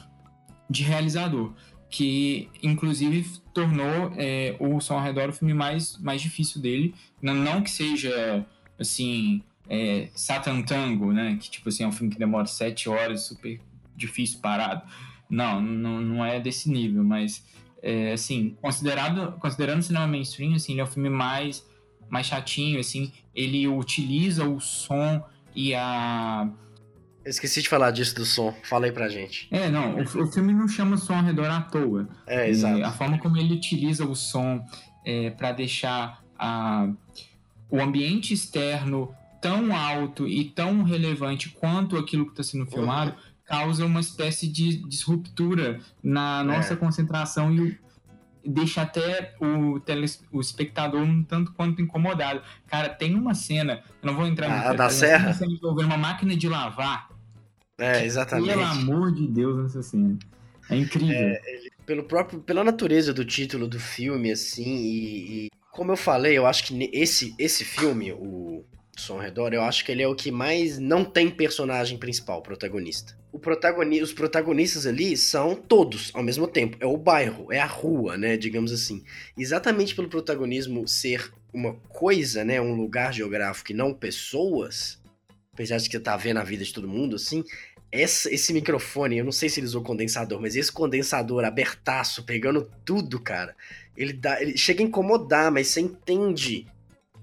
de realizador, que inclusive tornou é, o Som ao Redor o filme mais, mais difícil dele. Não, não que seja assim é, Satan Tango, né? Que tipo assim, é um filme que demora sete horas, super difícil parado. Não, não, não é desse nível, mas é, assim, considerado, considerando o cinema mainstream, assim, ele é um filme mais, mais chatinho, assim, ele utiliza o som e a. Eu esqueci de falar disso do som. Fala aí pra gente. É, não, o, o filme não chama som ao redor à toa. É, exato. a forma como ele utiliza o som é, para deixar a, o ambiente externo tão alto e tão relevante quanto aquilo que está sendo filmado causa uma espécie de disruptura na nossa é. concentração e deixa até o, o espectador um tanto quanto incomodado. Cara, tem uma cena, eu não vou entrar ah, no da serra. Uma cena envolvendo uma máquina de lavar. É, exatamente. Pelo amor de Deus, nessa cena. É incrível. É, ele, pelo próprio, pela natureza do título do filme, assim, e, e, como eu falei, eu acho que esse, esse filme, o Som Redor, eu acho que ele é o que mais não tem personagem principal, protagonista. O protagoni os protagonistas ali são todos ao mesmo tempo. É o bairro, é a rua, né? Digamos assim. Exatamente pelo protagonismo ser uma coisa, né? Um lugar geográfico e não pessoas. Apesar de que tá vendo a vida de todo mundo, assim. Essa, esse microfone, eu não sei se ele usou condensador, mas esse condensador abertaço, pegando tudo, cara. Ele, dá, ele chega a incomodar, mas você entende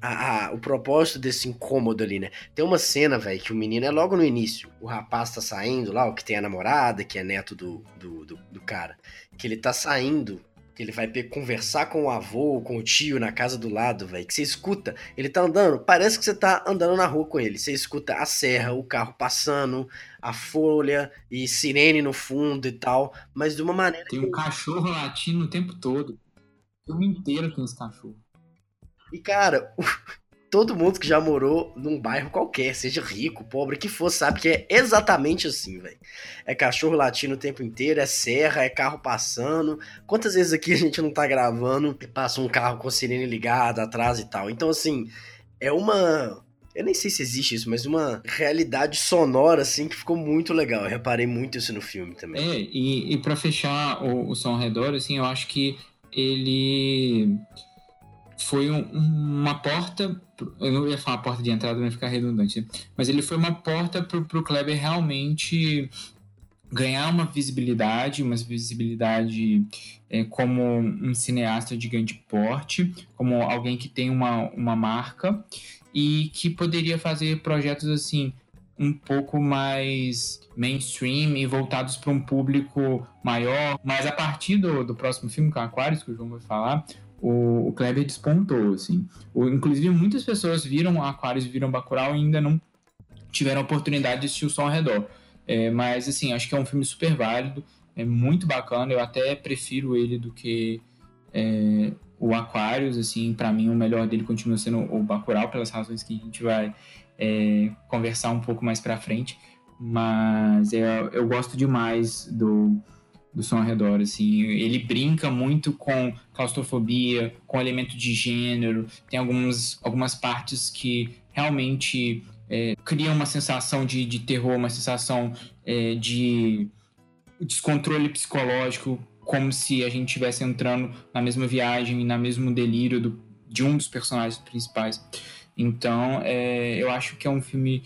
a, a, o propósito desse incômodo ali, né? Tem uma cena, velho, que o menino é logo no início. O rapaz tá saindo lá, o que tem a namorada, que é neto do, do, do, do cara. Que ele tá saindo, que ele vai conversar com o avô, com o tio na casa do lado, velho. Que você escuta, ele tá andando, parece que você tá andando na rua com ele. Você escuta a serra, o carro passando, a folha e sirene no fundo e tal, mas de uma maneira. Tem um cachorro latindo o tempo todo. O filme inteiro tem esse cachorro. E, cara, todo mundo que já morou num bairro qualquer, seja rico, pobre, que for, sabe que é exatamente assim, velho. É cachorro latindo o tempo inteiro, é serra, é carro passando. Quantas vezes aqui a gente não tá gravando e passa um carro com sirene ligada atrás e tal? Então, assim, é uma. Eu nem sei se existe isso, mas uma realidade sonora, assim, que ficou muito legal. Eu reparei muito isso no filme também. É, e, e para fechar o, o som ao redor, assim, eu acho que ele foi um, uma porta. Eu não ia falar porta de entrada, vai ficar redundante, né? mas ele foi uma porta para o Kleber realmente ganhar uma visibilidade, uma visibilidade é, como um cineasta de grande porte, como alguém que tem uma, uma marca e que poderia fazer projetos assim um pouco mais mainstream e voltados para um público maior. Mas a partir do, do próximo filme, que é Aquarius, que o João vai falar, o, o Kleber despontou, assim. O, inclusive, muitas pessoas viram Aquarius, viram Bacurau e ainda não tiveram a oportunidade de assistir o som ao redor. É, mas, assim, acho que é um filme super válido, é muito bacana, eu até prefiro ele do que é, o Aquarius, assim, para mim o melhor dele continua sendo o Bacurau, pelas razões que a gente vai é, conversar um pouco mais para frente, mas eu gosto demais do, do som ao redor, assim, ele brinca muito com claustrofobia, com elemento de gênero, tem algumas, algumas partes que realmente é, criam uma sensação de, de terror, uma sensação é, de descontrole psicológico, como se a gente estivesse entrando na mesma viagem, na mesmo delírio do, de um dos personagens principais. Então, é, eu acho que é um filme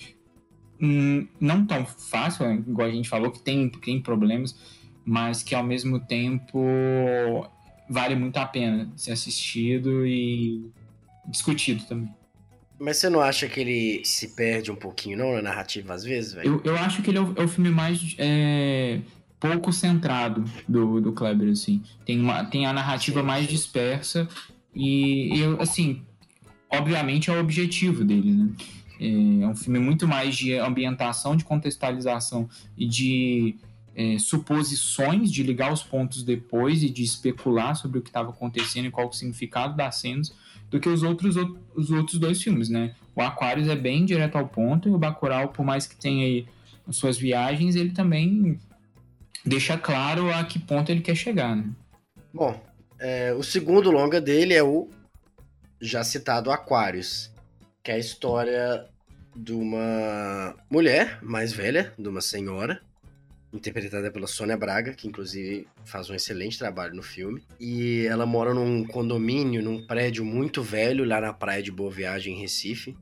hum, não tão fácil, igual a gente falou, que tem, tem problemas, mas que ao mesmo tempo vale muito a pena ser assistido e discutido também. Mas você não acha que ele se perde um pouquinho, não, na narrativa, às vezes, velho? Eu, eu acho que ele é o, é o filme mais é, pouco centrado do, do Kleber, assim. Tem, uma, tem a narrativa sim, mais sim. dispersa e, eu, assim, obviamente é o objetivo dele, né? É, é um filme muito mais de ambientação, de contextualização e de é, suposições de ligar os pontos depois e de especular sobre o que estava acontecendo e qual o significado das cenas do que os outros, os outros dois filmes, né? O Aquarius é bem direto ao ponto e o Bacurau, por mais que tenha aí as suas viagens, ele também deixa claro a que ponto ele quer chegar, né? Bom, é, o segundo longa dele é o já citado Aquarius, que é a história de uma mulher mais velha, de uma senhora, interpretada pela Sônia Braga, que inclusive faz um excelente trabalho no filme. E ela mora num condomínio, num prédio muito velho, lá na praia de Boa Viagem, em Recife.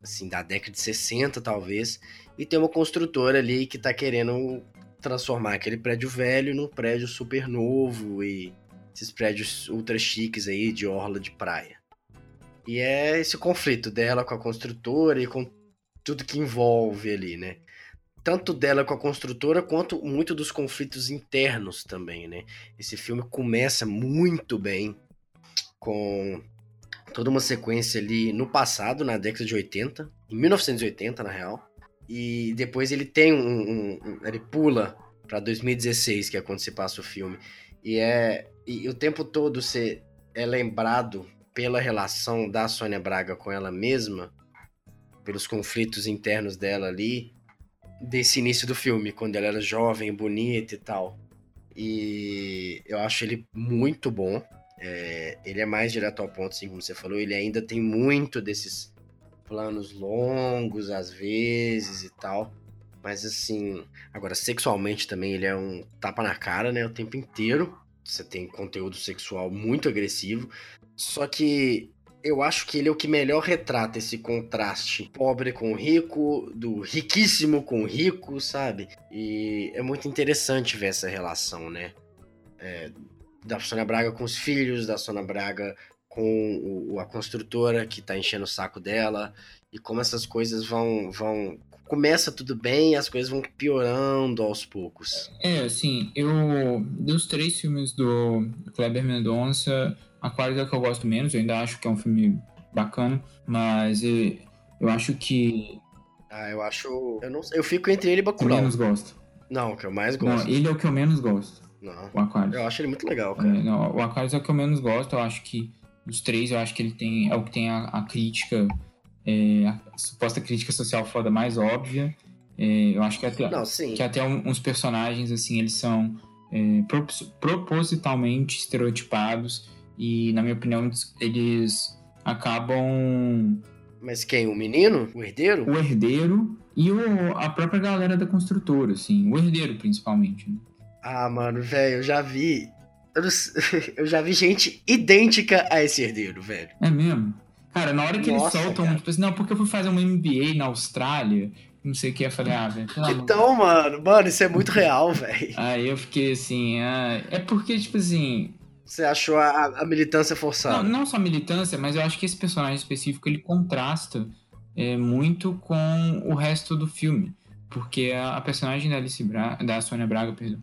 Assim, da década de 60, talvez. E tem uma construtora ali que tá querendo transformar aquele prédio velho num prédio super novo e esses prédios ultra chiques aí de orla de praia. E é esse conflito dela com a construtora e com tudo que envolve ali, né? Tanto dela com a construtora quanto muito dos conflitos internos também, né? Esse filme começa muito bem com toda uma sequência ali no passado, na década de 80, em 1980 na real. E depois ele tem um, um, ele pula para 2016, que é quando se passa o filme. E é e o tempo todo você é lembrado pela relação da Sônia Braga com ela mesma, pelos conflitos internos dela ali, desse início do filme, quando ela era jovem, bonita e tal. E eu acho ele muito bom. É, ele é mais direto ao ponto, assim como você falou. Ele ainda tem muito desses planos longos, às vezes e tal. Mas assim, agora sexualmente também ele é um tapa na cara, né? O tempo inteiro. Você tem conteúdo sexual muito agressivo. Só que eu acho que ele é o que melhor retrata esse contraste pobre com rico, do riquíssimo com rico, sabe? E é muito interessante ver essa relação, né? É, da Sônia Braga com os filhos, da Sônia Braga com o, a construtora que tá enchendo o saco dela, e como essas coisas vão, vão começa tudo bem e as coisas vão piorando aos poucos. É, assim, eu. Dos três filmes do Kleber Mendonça, Aquários é o que eu gosto menos, eu ainda acho que é um filme bacana, mas eu, eu acho que. Ah, eu acho. Eu, não, eu fico entre ele e Bacurau. Eu menos gosto. Não, o que eu mais gosto. Não, ele é o que eu menos gosto. Não. O Aquários. Eu acho ele muito legal, cara. É, não, o Aquários é o que eu menos gosto, eu acho que dos três, eu acho que ele tem. É o que tem a, a crítica é, a suposta crítica social foda mais óbvia. É, eu acho que até, Não, que até uns personagens, assim, eles são é, propositalmente estereotipados e, na minha opinião, eles acabam... Mas quem? O menino? O herdeiro? O herdeiro e o, a própria galera da construtora, assim. O herdeiro, principalmente. Né? Ah, mano, velho, eu já vi... Eu já vi gente idêntica a esse herdeiro, velho. É mesmo? Cara, na hora que Nossa, eles soltam, cara. tipo assim, não, porque eu fui fazer um MBA na Austrália, não sei o que, eu falei, ah, velho. Então, mano, mano, isso é muito real, velho. Aí eu fiquei assim, ah, é porque, tipo assim, Você achou a, a militância não, forçada? não só militância, mas eu acho que esse personagem específico ele contrasta é, muito com o resto do filme. Porque a, a personagem da Alice da Sônia Braga, perdão,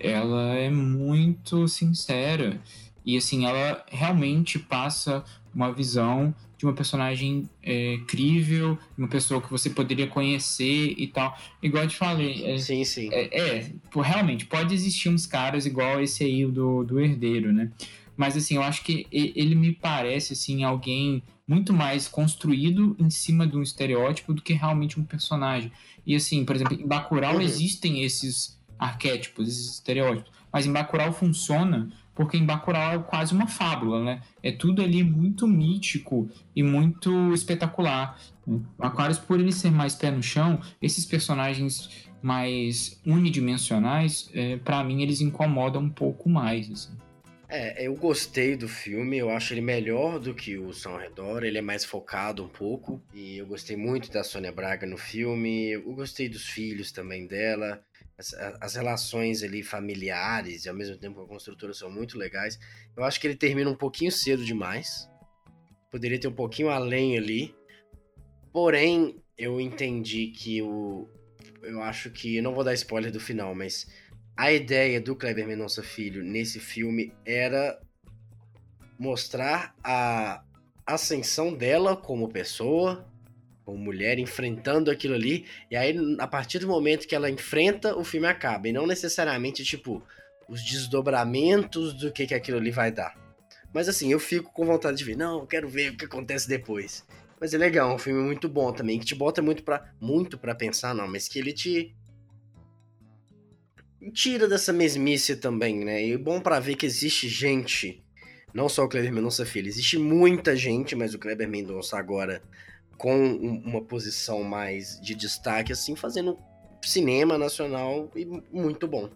ela é muito sincera. E assim, ela realmente passa uma visão de uma personagem é, crível, uma pessoa que você poderia conhecer e tal. Igual eu te falei, é, Sim, sim. é, é, pô, realmente, pode existir uns caras igual esse aí do, do herdeiro, né? Mas assim, eu acho que ele me parece assim alguém muito mais construído em cima de um estereótipo do que realmente um personagem. E assim, por exemplo, em Bacurau Uhum. existem esses arquétipos, esses estereótipos, mas em Bacurau funciona porque em Bacurau é quase uma fábula, né? É tudo ali muito mítico e muito espetacular. Aquarius, por ele ser mais pé no chão, esses personagens mais unidimensionais, é, para mim eles incomodam um pouco mais. Assim. É, eu gostei do filme, eu acho ele melhor do que o São Redor, ele é mais focado um pouco, e eu gostei muito da Sônia Braga no filme, eu gostei dos filhos também dela, as, as relações ali familiares e ao mesmo tempo com a construtora são muito legais. Eu acho que ele termina um pouquinho cedo demais, poderia ter um pouquinho além ali, porém eu entendi que o. Eu acho que. Não vou dar spoiler do final, mas a ideia do Kleber Mendonça Filho nesse filme era mostrar a ascensão dela como pessoa, como mulher, enfrentando aquilo ali. E aí, a partir do momento que ela enfrenta, o filme acaba. E não necessariamente, tipo, os desdobramentos do que, que aquilo ali vai dar. Mas assim, eu fico com vontade de ver. Não, eu quero ver o que acontece depois. Mas é legal, é um filme muito bom também, que te bota muito pra, muito pra pensar, não, mas que ele te tira dessa mesmice também, né? E é bom pra ver que existe gente, não só o Kleber Mendonça Filho, existe muita gente, mas o Kleber Mendonça agora com uma posição mais de destaque, assim, fazendo cinema nacional e muito bom.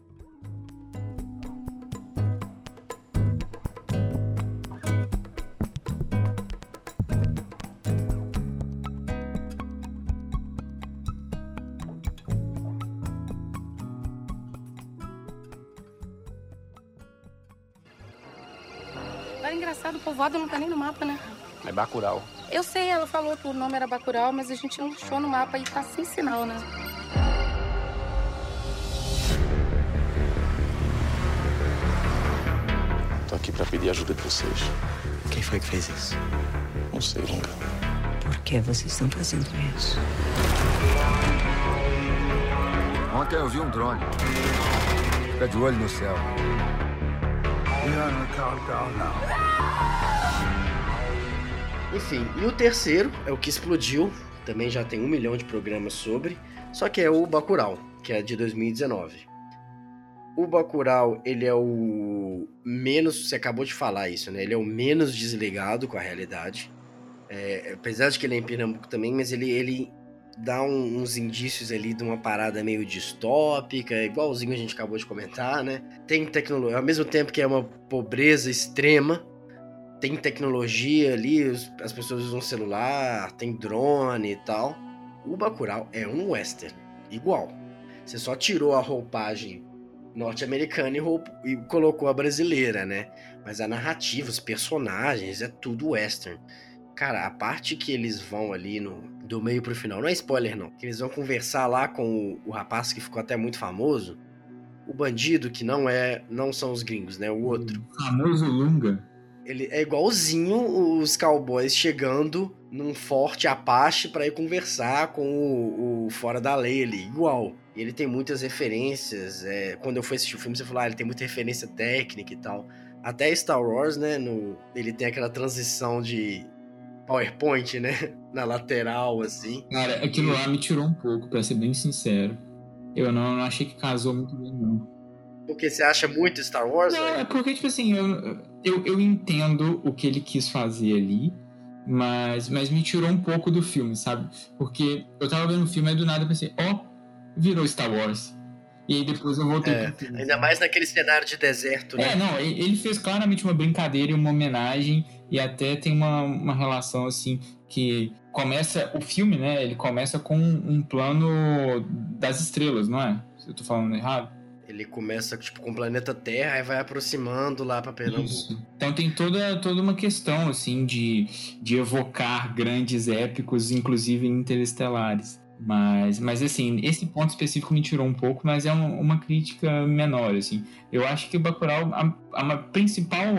Agora é engraçado, o povoado não tá nem no mapa, né? É Bacurau. Eu sei, ela falou que o nome era Bacurau, mas a gente não achou no mapa e tá sem sinal, né? Tô aqui pra pedir ajuda de vocês. Quem foi que fez isso? Não sei, Lunga. Por que vocês estão fazendo isso? Ontem eu vi um drone. Fica de olho no céu. Enfim, e o terceiro é o que explodiu, também já tem um milhão de programas sobre, só que é o Bacurau, que é de 2019. O Bacurau, ele é o menos, você acabou de falar isso, né? Ele é o menos desligado com a realidade. É, apesar de que ele é em Pernambuco também, mas ele, ele dá um- uns indícios ali de uma parada meio distópica, igualzinho a gente acabou de comentar, né? Tem tecnologia, ao mesmo tempo que é uma pobreza extrema, tem tecnologia ali, as pessoas usam celular, tem drone e tal. O Bacurau é um western, igual. Você só tirou a roupagem norte-americana e, roup- e colocou a brasileira, né? Mas a narrativa, os personagens, é tudo western. Cara, a parte que eles vão ali no, do meio pro final, não é spoiler não, que eles vão conversar lá com o, o rapaz que ficou até muito famoso, o bandido que não é, não são os gringos, né? O outro. O famoso Lunga. Ele é igualzinho os cowboys chegando num forte Apache pra ir conversar com o, o fora da lei ali, igual. Ele tem muitas referências. é, quando eu fui assistir o filme, você falou, ah, ele tem muita referência técnica e tal. Até Star Wars, né? No, ele tem aquela transição de PowerPoint, né? Na lateral, assim. Cara, aquilo lá me tirou um pouco, pra ser bem sincero. Eu não, não achei que casou muito bem, não. Porque você acha muito Star Wars? Não, né? é porque, tipo assim, eu, eu, eu entendo o que ele quis fazer ali, mas, mas me tirou um pouco do filme, sabe? Porque eu tava vendo o filme e do nada eu pensei, ó, virou Star Wars. E aí depois eu voltei É, pro filme. ainda mais naquele cenário de deserto, né? É, não, ele ele fez claramente uma brincadeira e uma homenagem, e até tem uma, uma relação assim que começa o filme, né? Ele começa com um plano das estrelas, não é? Se eu tô falando errado. Ele começa tipo com o planeta Terra e vai aproximando lá pra Pernambuco. Isso. Então tem toda, toda uma questão assim de, de evocar grandes épicos, inclusive interestelares. Mas, mas assim, esse ponto específico me tirou um pouco, mas é um- uma crítica menor, assim. Eu acho que o Bacurau, a, a principal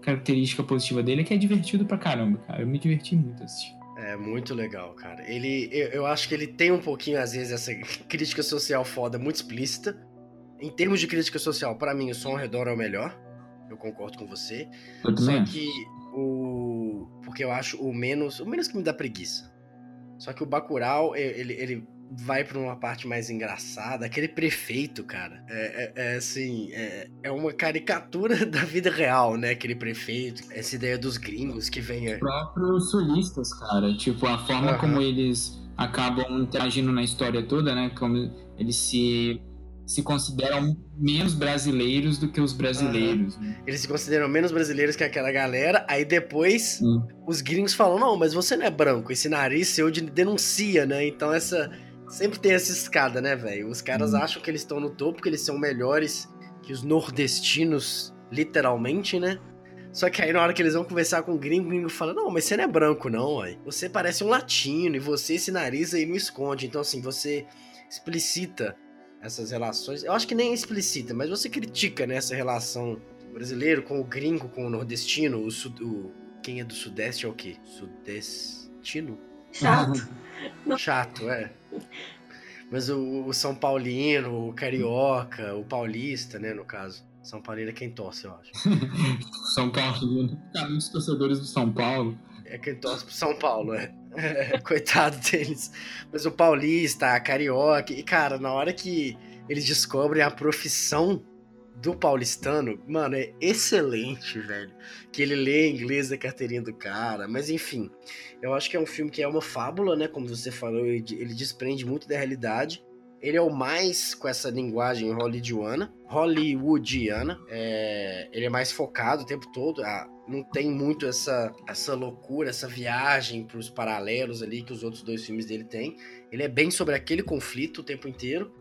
característica positiva dele é que é divertido pra caramba, cara. Eu me diverti muito assistindo. É muito legal, cara. Ele, eu, eu acho que ele tem um pouquinho, às vezes, essa crítica social foda, muito explícita. Em termos de crítica social, pra mim, o Som ao Redor é o melhor. Eu concordo com você. Eu também Só que o. Porque eu acho o menos. O menos que me dá preguiça. Só que o Bacurau, ele, ele vai pra uma parte mais engraçada. Aquele prefeito, cara. É, é- é assim. É, é uma caricatura da vida real, né? Aquele prefeito. Essa ideia dos gringos que vem. Os próprios solistas, cara. Tipo, a forma Aham. como eles acabam interagindo na história toda, né? Como eles se, se consideram menos brasileiros do que os brasileiros. né? Eles se consideram menos brasileiros que aquela galera. Aí depois Hum. os gringos falam: Não, mas você não é branco. Esse nariz seu de- denuncia, né? Então essa. Sempre tem essa escada, né, velho? Os caras Hum. acham que eles estão no topo, que eles são melhores que os nordestinos, literalmente, né? Só que aí na hora que eles vão conversar com o gringo, o gringo fala: Não, mas você não é branco, não, ué. Você parece um latino e você esse nariz aí não esconde. Então, assim, você explicita essas relações. Eu acho que nem explicita, mas você critica, né, essa relação brasileiro com o gringo, com o nordestino, o, sud- o- quem é do sudeste é o quê? Sudestino? Chato. Chato, é. Mas o, o São Paulino, o Carioca, o Paulista, né, no caso. São Paulino é quem torce, eu acho. São Paulo. Cara, muitos torcedores do São Paulo. É quem torce pro São Paulo, é. Coitado deles. Mas o Paulista, a Carioca. E, cara, na hora que eles descobrem a profissão do paulistano, mano, é excelente, velho. Que ele lê inglês da carteirinha do cara. Mas, enfim, eu acho que é um filme que é uma fábula, né? Como você falou, ele, ele desprende muito da realidade. Ele é o mais com essa linguagem hollywoodiana, hollywoodiana. É, ele é mais focado o tempo todo. ah, não tem muito essa, essa loucura, essa viagem para os paralelos ali que os outros dois filmes dele têm. Ele é bem sobre aquele conflito o tempo inteiro.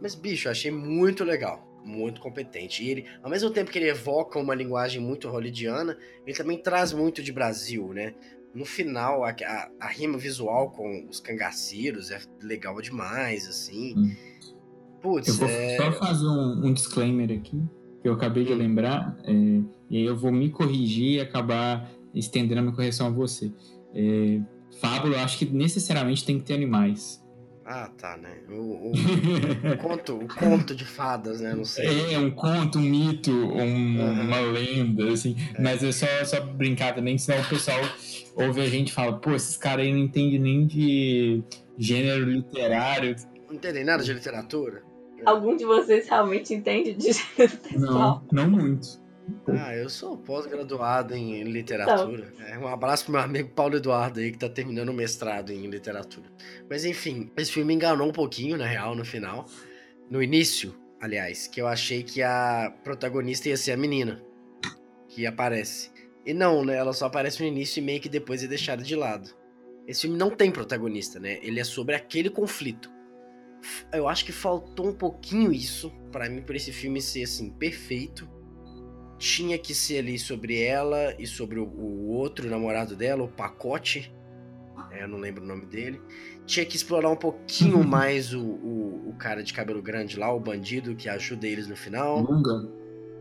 Mas, bicho, eu achei muito legal. muito competente. E ele, ao mesmo tempo que ele evoca uma linguagem muito hollywoodiana, ele também traz muito de Brasil, né? No final, a, a, a rima visual com os cangaceiros é legal demais, assim. Hum. Putz, Eu vou é... só fazer um, um disclaimer aqui, que eu acabei de Hum. lembrar, é, e aí eu vou me corrigir e acabar estendendo a minha correção a você. É, fábula, eu acho que necessariamente tem que ter animais. Ah, tá, né? O, o- o conto, o conto de fadas, né? Não sei. É um conto, um mito, um- Aham. uma lenda, assim. Mas é só, só brincar também, senão o pessoal ouve a gente e fala, pô, esses caras aí não entendem nem de gênero literário. Não entendem nada de literatura? Algum de vocês realmente entende de gênero textual? Não, não muito. Ah, eu sou pós-graduado em literatura. É, um abraço pro meu amigo Paulo Eduardo aí, que tá terminando o mestrado em literatura. Mas enfim, esse filme me enganou um pouquinho, na real, no final. No início, aliás, que eu achei que a protagonista ia ser a menina que aparece. E não, né? Ela só aparece no início e meio que depois é deixada de lado. Esse filme não tem protagonista, né? Ele é sobre aquele conflito. Eu acho que faltou um pouquinho isso pra mim, pra esse filme ser assim, perfeito tinha que ser ali sobre ela e sobre o, o outro namorado dela, o Pacote. É, eu não lembro o nome dele. Tinha que explorar um pouquinho mais o, o, o cara de cabelo grande lá, o bandido que ajuda eles no final. Lunga,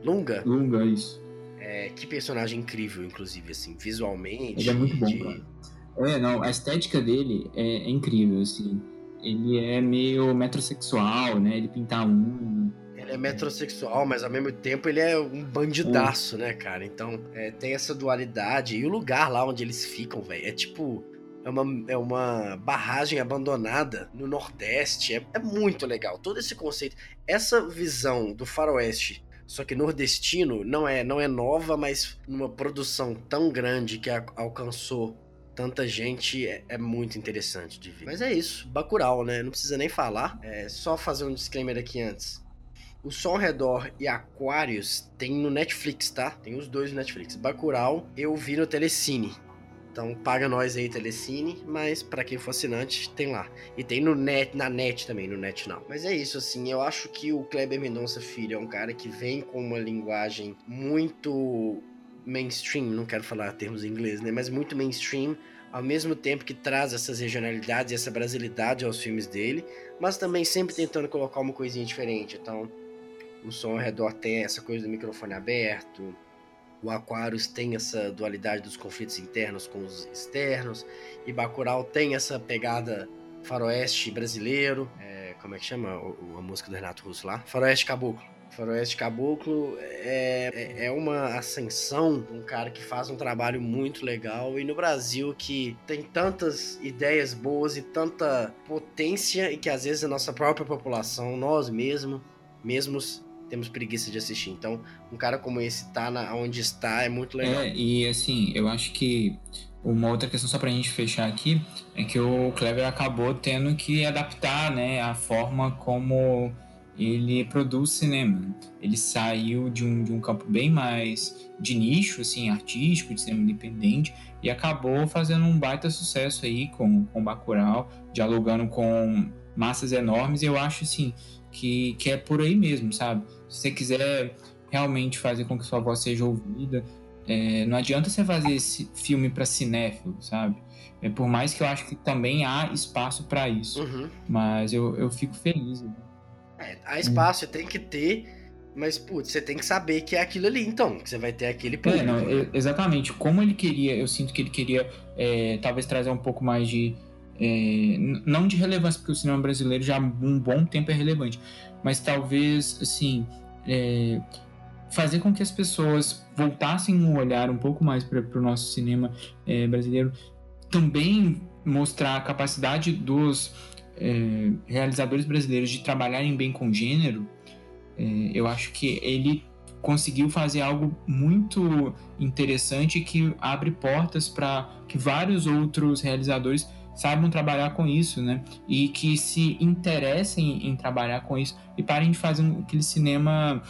Lunga, Lunga, isso. é, que personagem incrível, inclusive, assim, visualmente. Ele é muito bom, de- cara. É, não, a estética dele é, é incrível, assim. Ele é meio metrosexual, né? Ele pinta um. É metrosexual, mas ao mesmo tempo ele é um bandidaço, né, cara? Então é, tem essa dualidade. E o lugar lá onde eles ficam, velho, é tipo. É uma, é uma barragem abandonada no Nordeste. É, é muito legal. Todo esse conceito. Essa visão do faroeste, só que nordestino, não é, não é nova, mas numa produção tão grande que a- alcançou tanta gente, é, é muito interessante de ver. Mas é isso. Bacurau, né? Não precisa nem falar. É só fazer um disclaimer aqui antes. O Som ao Redor e Aquarius tem no Netflix, tá? Tem os dois no Netflix. Bacurau eu vi no Telecine. Então paga nós aí, Telecine, mas pra quem for assinante, tem lá. E tem no net, na net também, no net não. Mas é isso, assim, eu acho que o Kleber Mendonça Filho é um cara que vem com uma linguagem muito mainstream, não quero falar termos em inglês, né? Mas muito mainstream, ao mesmo tempo que traz essas regionalidades e essa brasilidade aos filmes dele, mas também sempre tentando colocar uma coisinha diferente. Então, o som ao redor tem essa coisa do microfone aberto, o Aquarius tem essa dualidade dos conflitos internos com os externos, e Bacurau tem essa pegada faroeste brasileiro, é, como é que chama a música do Renato Russo lá? Faroeste Caboclo. Faroeste Caboclo é, é- é uma ascensão de um cara que faz um trabalho muito legal e no Brasil que tem tantas ideias boas e tanta potência e que às vezes a nossa própria população, nós mesmos, mesmos temos preguiça de assistir. Então, um cara como esse tá na, onde está é muito legal. É, e assim, eu acho que uma outra questão só pra gente fechar aqui é que o Kleber acabou tendo que adaptar, né, a forma como ele produz cinema. Ele saiu de um, de um campo bem mais de nicho, assim, artístico, de cinema independente, e acabou fazendo um baita sucesso aí com, com Bacurau, dialogando com massas enormes, e eu acho, assim, que, que é por aí mesmo, sabe? Se você quiser realmente fazer com que sua voz seja ouvida, é, não adianta você fazer esse filme para cinéfilo, sabe? É, por mais que eu acho que também há espaço para isso, Uhum. mas eu, eu fico feliz. né? É, há espaço, você tem que ter, mas, putz, você tem que saber que é aquilo ali, então, que você vai ter aquele É, público. não, e- exatamente. Como ele queria, eu sinto que ele queria é, talvez trazer um pouco mais de. é, não de relevância, porque o cinema brasileiro já há um bom tempo é relevante, mas talvez, assim, é, fazer com que as pessoas voltassem um olhar um pouco mais para o nosso cinema é, brasileiro, também mostrar a capacidade dos é, realizadores brasileiros de trabalharem bem com gênero, é, eu acho que ele conseguiu fazer algo muito interessante que abre portas para que vários outros realizadores saibam trabalhar com isso, né? E que se interessem em trabalhar com isso e parem de fazer aquele cinema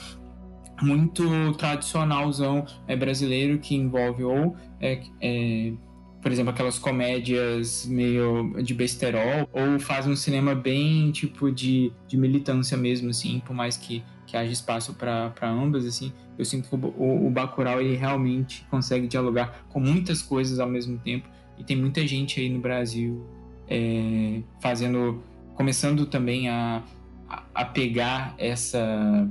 muito tradicionalzão é, brasileiro que envolve ou é, é, por exemplo, aquelas comédias meio de besterol, ou faz um cinema bem tipo de, de militância mesmo, assim, por mais que, que haja espaço para ambas, assim, eu sinto que o, o, o Bacurau ele realmente consegue dialogar com muitas coisas ao mesmo tempo, e tem muita gente aí no Brasil é, fazendo, começando também a, a pegar essa,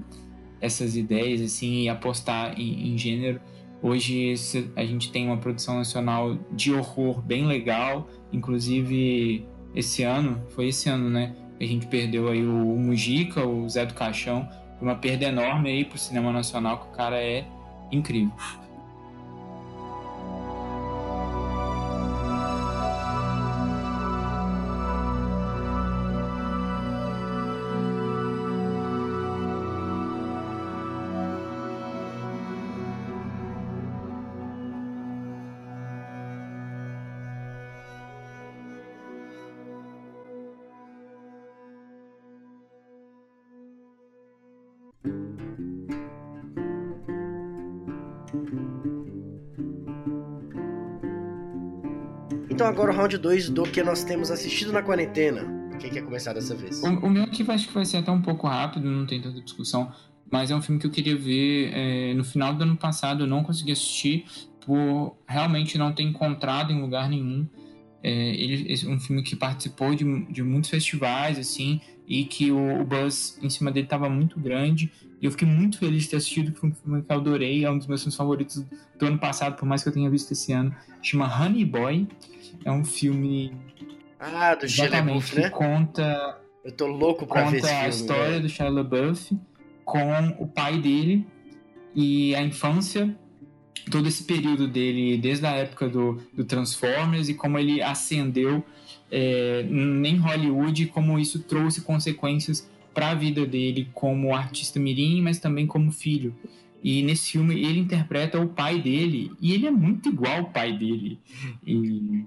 essas ideias, assim, e apostar em, em gênero, Hoje a gente tem uma produção nacional de horror bem legal, inclusive esse ano, foi esse ano, né? A gente perdeu aí o Mujica, o Zé do Caixão, uma perda enorme aí pro cinema nacional, que o cara é incrível. Agora o round 2 do que nós temos assistido na quarentena. Quem quer começar dessa vez? O, o meu aqui acho que vai ser até um pouco rápido, não tem tanta discussão, mas é um filme que eu queria ver é, no final do ano passado, eu não consegui assistir por realmente não ter encontrado em lugar nenhum. É, ele um filme que participou de, de muitos festivais, assim, e que o, o buzz em cima dele estava muito grande. E eu fiquei muito feliz de ter assistido, foi um filme que eu adorei, é um dos meus filmes favoritos do ano passado, por mais que eu tenha visto esse ano. Chama Honey Boy. É um filme. Ah, do Shia LaBeouf, né? Que conta. Eu tô louco pra conta ver esse filme. a história velho. do Shia LaBeouf com o pai dele e a infância, todo esse período dele, desde a época do, do Transformers e como ele ascendeu é, em Hollywood, como isso trouxe consequências para a vida dele como artista mirim, mas também como filho. E nesse filme ele interpreta o pai dele e ele é muito igual ao pai dele. E,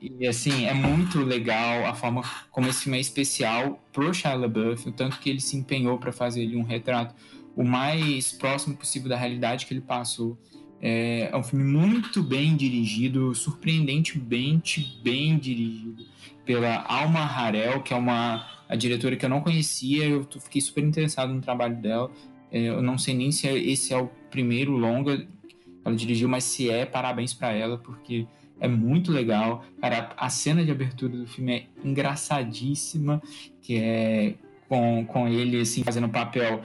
e assim, é muito legal a forma como esse filme é especial pro Shia LaBeouf, o tanto que ele se empenhou para fazer ele um retrato o mais próximo possível da realidade que ele passou. É, é um filme muito bem dirigido, surpreendentemente bem dirigido pela Alma Harel, que é uma a diretora que eu não conhecia, eu fiquei super interessado no trabalho dela. É, eu não sei nem se esse é o primeiro longa que ela dirigiu, mas se é, parabéns para ela, porque é muito legal. Cara, a cena de abertura do filme é engraçadíssima, que é com, com ele, assim, fazendo papel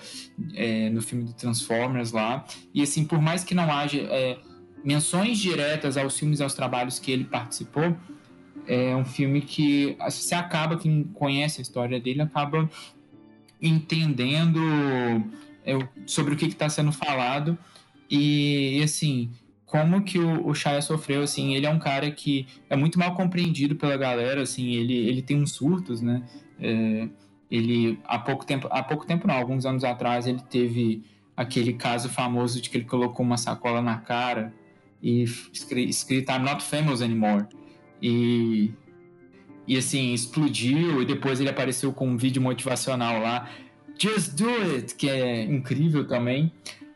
é, no filme do Transformers lá. E, assim, por mais que não haja é, menções diretas aos filmes e aos trabalhos que ele participou, é um filme que você acaba, quem conhece a história dele, acaba entendendo é, sobre o que está sendo falado. E, assim como que o, o Shia sofreu assim ele é um cara que é muito mal compreendido pela galera assim ele, ele tem uns surtos né? É, ele há pouco tempo há pouco tempo não alguns anos atrás ele teve aquele caso famoso de que ele colocou uma sacola na cara e escrito I'm not famous anymore e e assim explodiu e depois ele apareceu com um vídeo motivacional lá Just Do It, que é incrível também.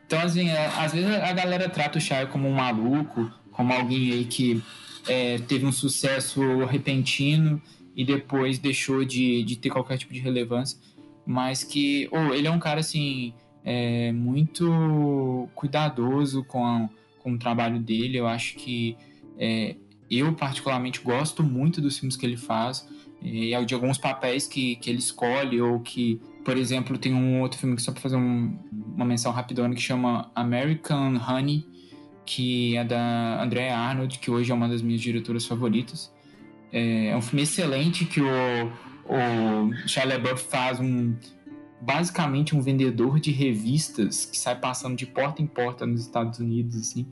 Então, assim, é, às vezes a galera trata o Shia como um maluco, como alguém aí que é, teve um sucesso repentino e depois deixou de, de ter qualquer tipo de relevância. Mas que, oh, ele é um cara, assim, é, muito cuidadoso com, a, com o trabalho dele. Eu acho que é, eu, particularmente, gosto muito dos filmes que ele faz e de alguns papéis que, que ele escolhe ou que por exemplo, tem um outro filme que só para fazer um, uma menção rapidona que chama American Honey, que é da Andrea Arnold, que hoje é uma das minhas diretoras favoritas. É, é um filme excelente que o, o Shia LaBeouf faz um basicamente um vendedor de revistas que sai passando de porta em porta nos Estados Unidos, assim.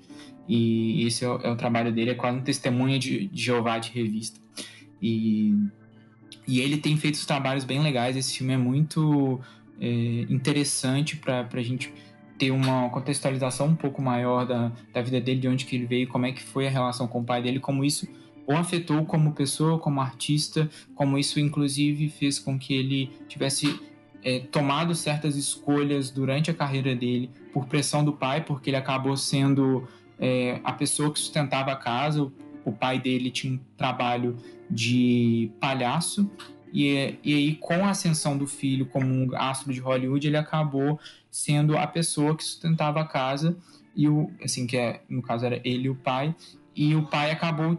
E esse é o, é o trabalho dele, é quase um testemunha de, de Jeová de revista. E e ele tem feito os trabalhos bem legais. Esse filme é muito é, interessante para a gente ter uma contextualização um pouco maior da, da vida dele, de onde que ele veio, como é que foi a relação com o pai dele, como isso o afetou como pessoa, como artista, como isso inclusive fez com que ele tivesse é, tomado certas escolhas durante a carreira dele por pressão do pai, porque ele acabou sendo é, a pessoa que sustentava a casa, o pai dele tinha um trabalho de palhaço. E, e aí com a ascensão do filho como um astro de Hollywood ele acabou sendo a pessoa que sustentava a casa. E o assim que é no caso era ele e o pai. E o pai acabou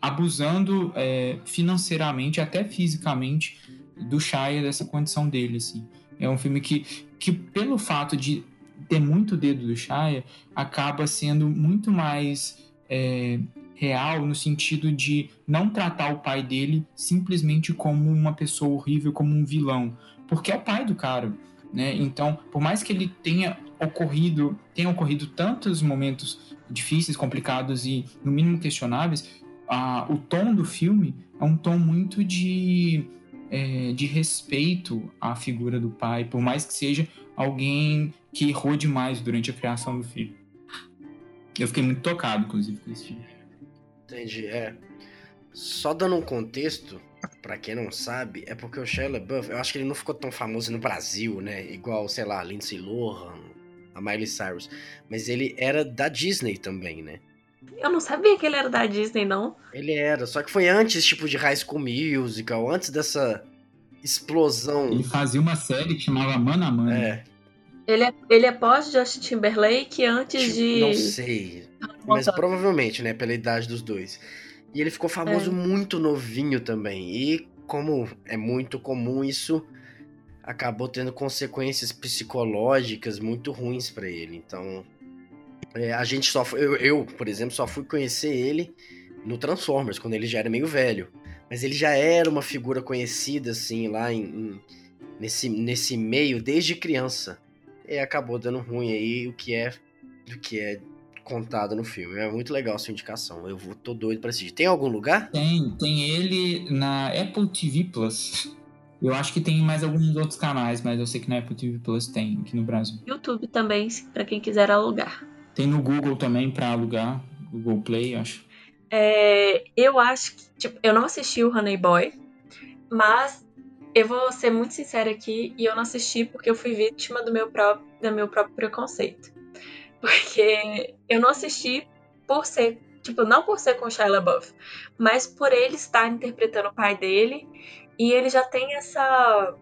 abusando é, financeiramente até fisicamente do Shia dessa condição dele assim é um filme que que pelo fato de ter muito dedo do Shia acaba sendo muito mais é, real no sentido de não tratar o pai dele simplesmente como uma pessoa horrível, como um vilão, porque é o pai do cara, né? Então, por mais que ele tenha ocorrido, tenha ocorrido tantos momentos difíceis, complicados e no mínimo questionáveis, a, o tom do filme é um tom muito de é, de respeito à figura do pai, por mais que seja alguém que errou demais durante a criação do filho. Eu fiquei muito tocado, inclusive, com esse filme. Entendi, é. Só dando um contexto, para quem não sabe, é porque o Shia LaBeouf, eu acho que ele não ficou tão famoso no Brasil, né? Igual, sei lá, Lindsay Lohan, a Miley Cyrus. Mas ele era da Disney também, né? Eu não sabia que ele era da Disney, não. Ele era, só que foi antes, tipo, de High School Musical, antes dessa explosão. Ele fazia uma série que chamava Mano a Mano. É. Ele é, ele é pós Justin Timberlake antes Tipo, de. Não sei. Mas provavelmente, né? Pela idade dos dois. E ele ficou famoso É. muito novinho também. E como é muito comum isso, acabou tendo consequências psicológicas muito ruins pra ele. Então, é, a gente só foi, eu, eu, por exemplo, só fui conhecer ele no Transformers, quando ele já era meio velho. Mas ele já era uma figura conhecida, assim, lá em, em- nesse, nesse meio desde criança. E acabou dando ruim aí o que é do que é contado no filme. É muito legal a sua indicação. Eu vou, tô doido pra assistir. Tem algum lugar? Tem, tem ele na Apple TV Plus. Eu acho que tem mais alguns outros canais, mas eu sei que na Apple TV Plus tem aqui no Brasil. YouTube também, pra quem quiser alugar. Tem no Google também pra alugar, Google Play, acho. É, eu acho que, tipo, eu não assisti o Honey Boy, mas eu vou ser muito sincera aqui e eu não assisti porque eu fui vítima do meu próprio, do meu próprio preconceito. Porque eu não assisti por ser, tipo, não por ser com Shia LaBeouf, mas por ele estar interpretando o pai dele e ele já tem essa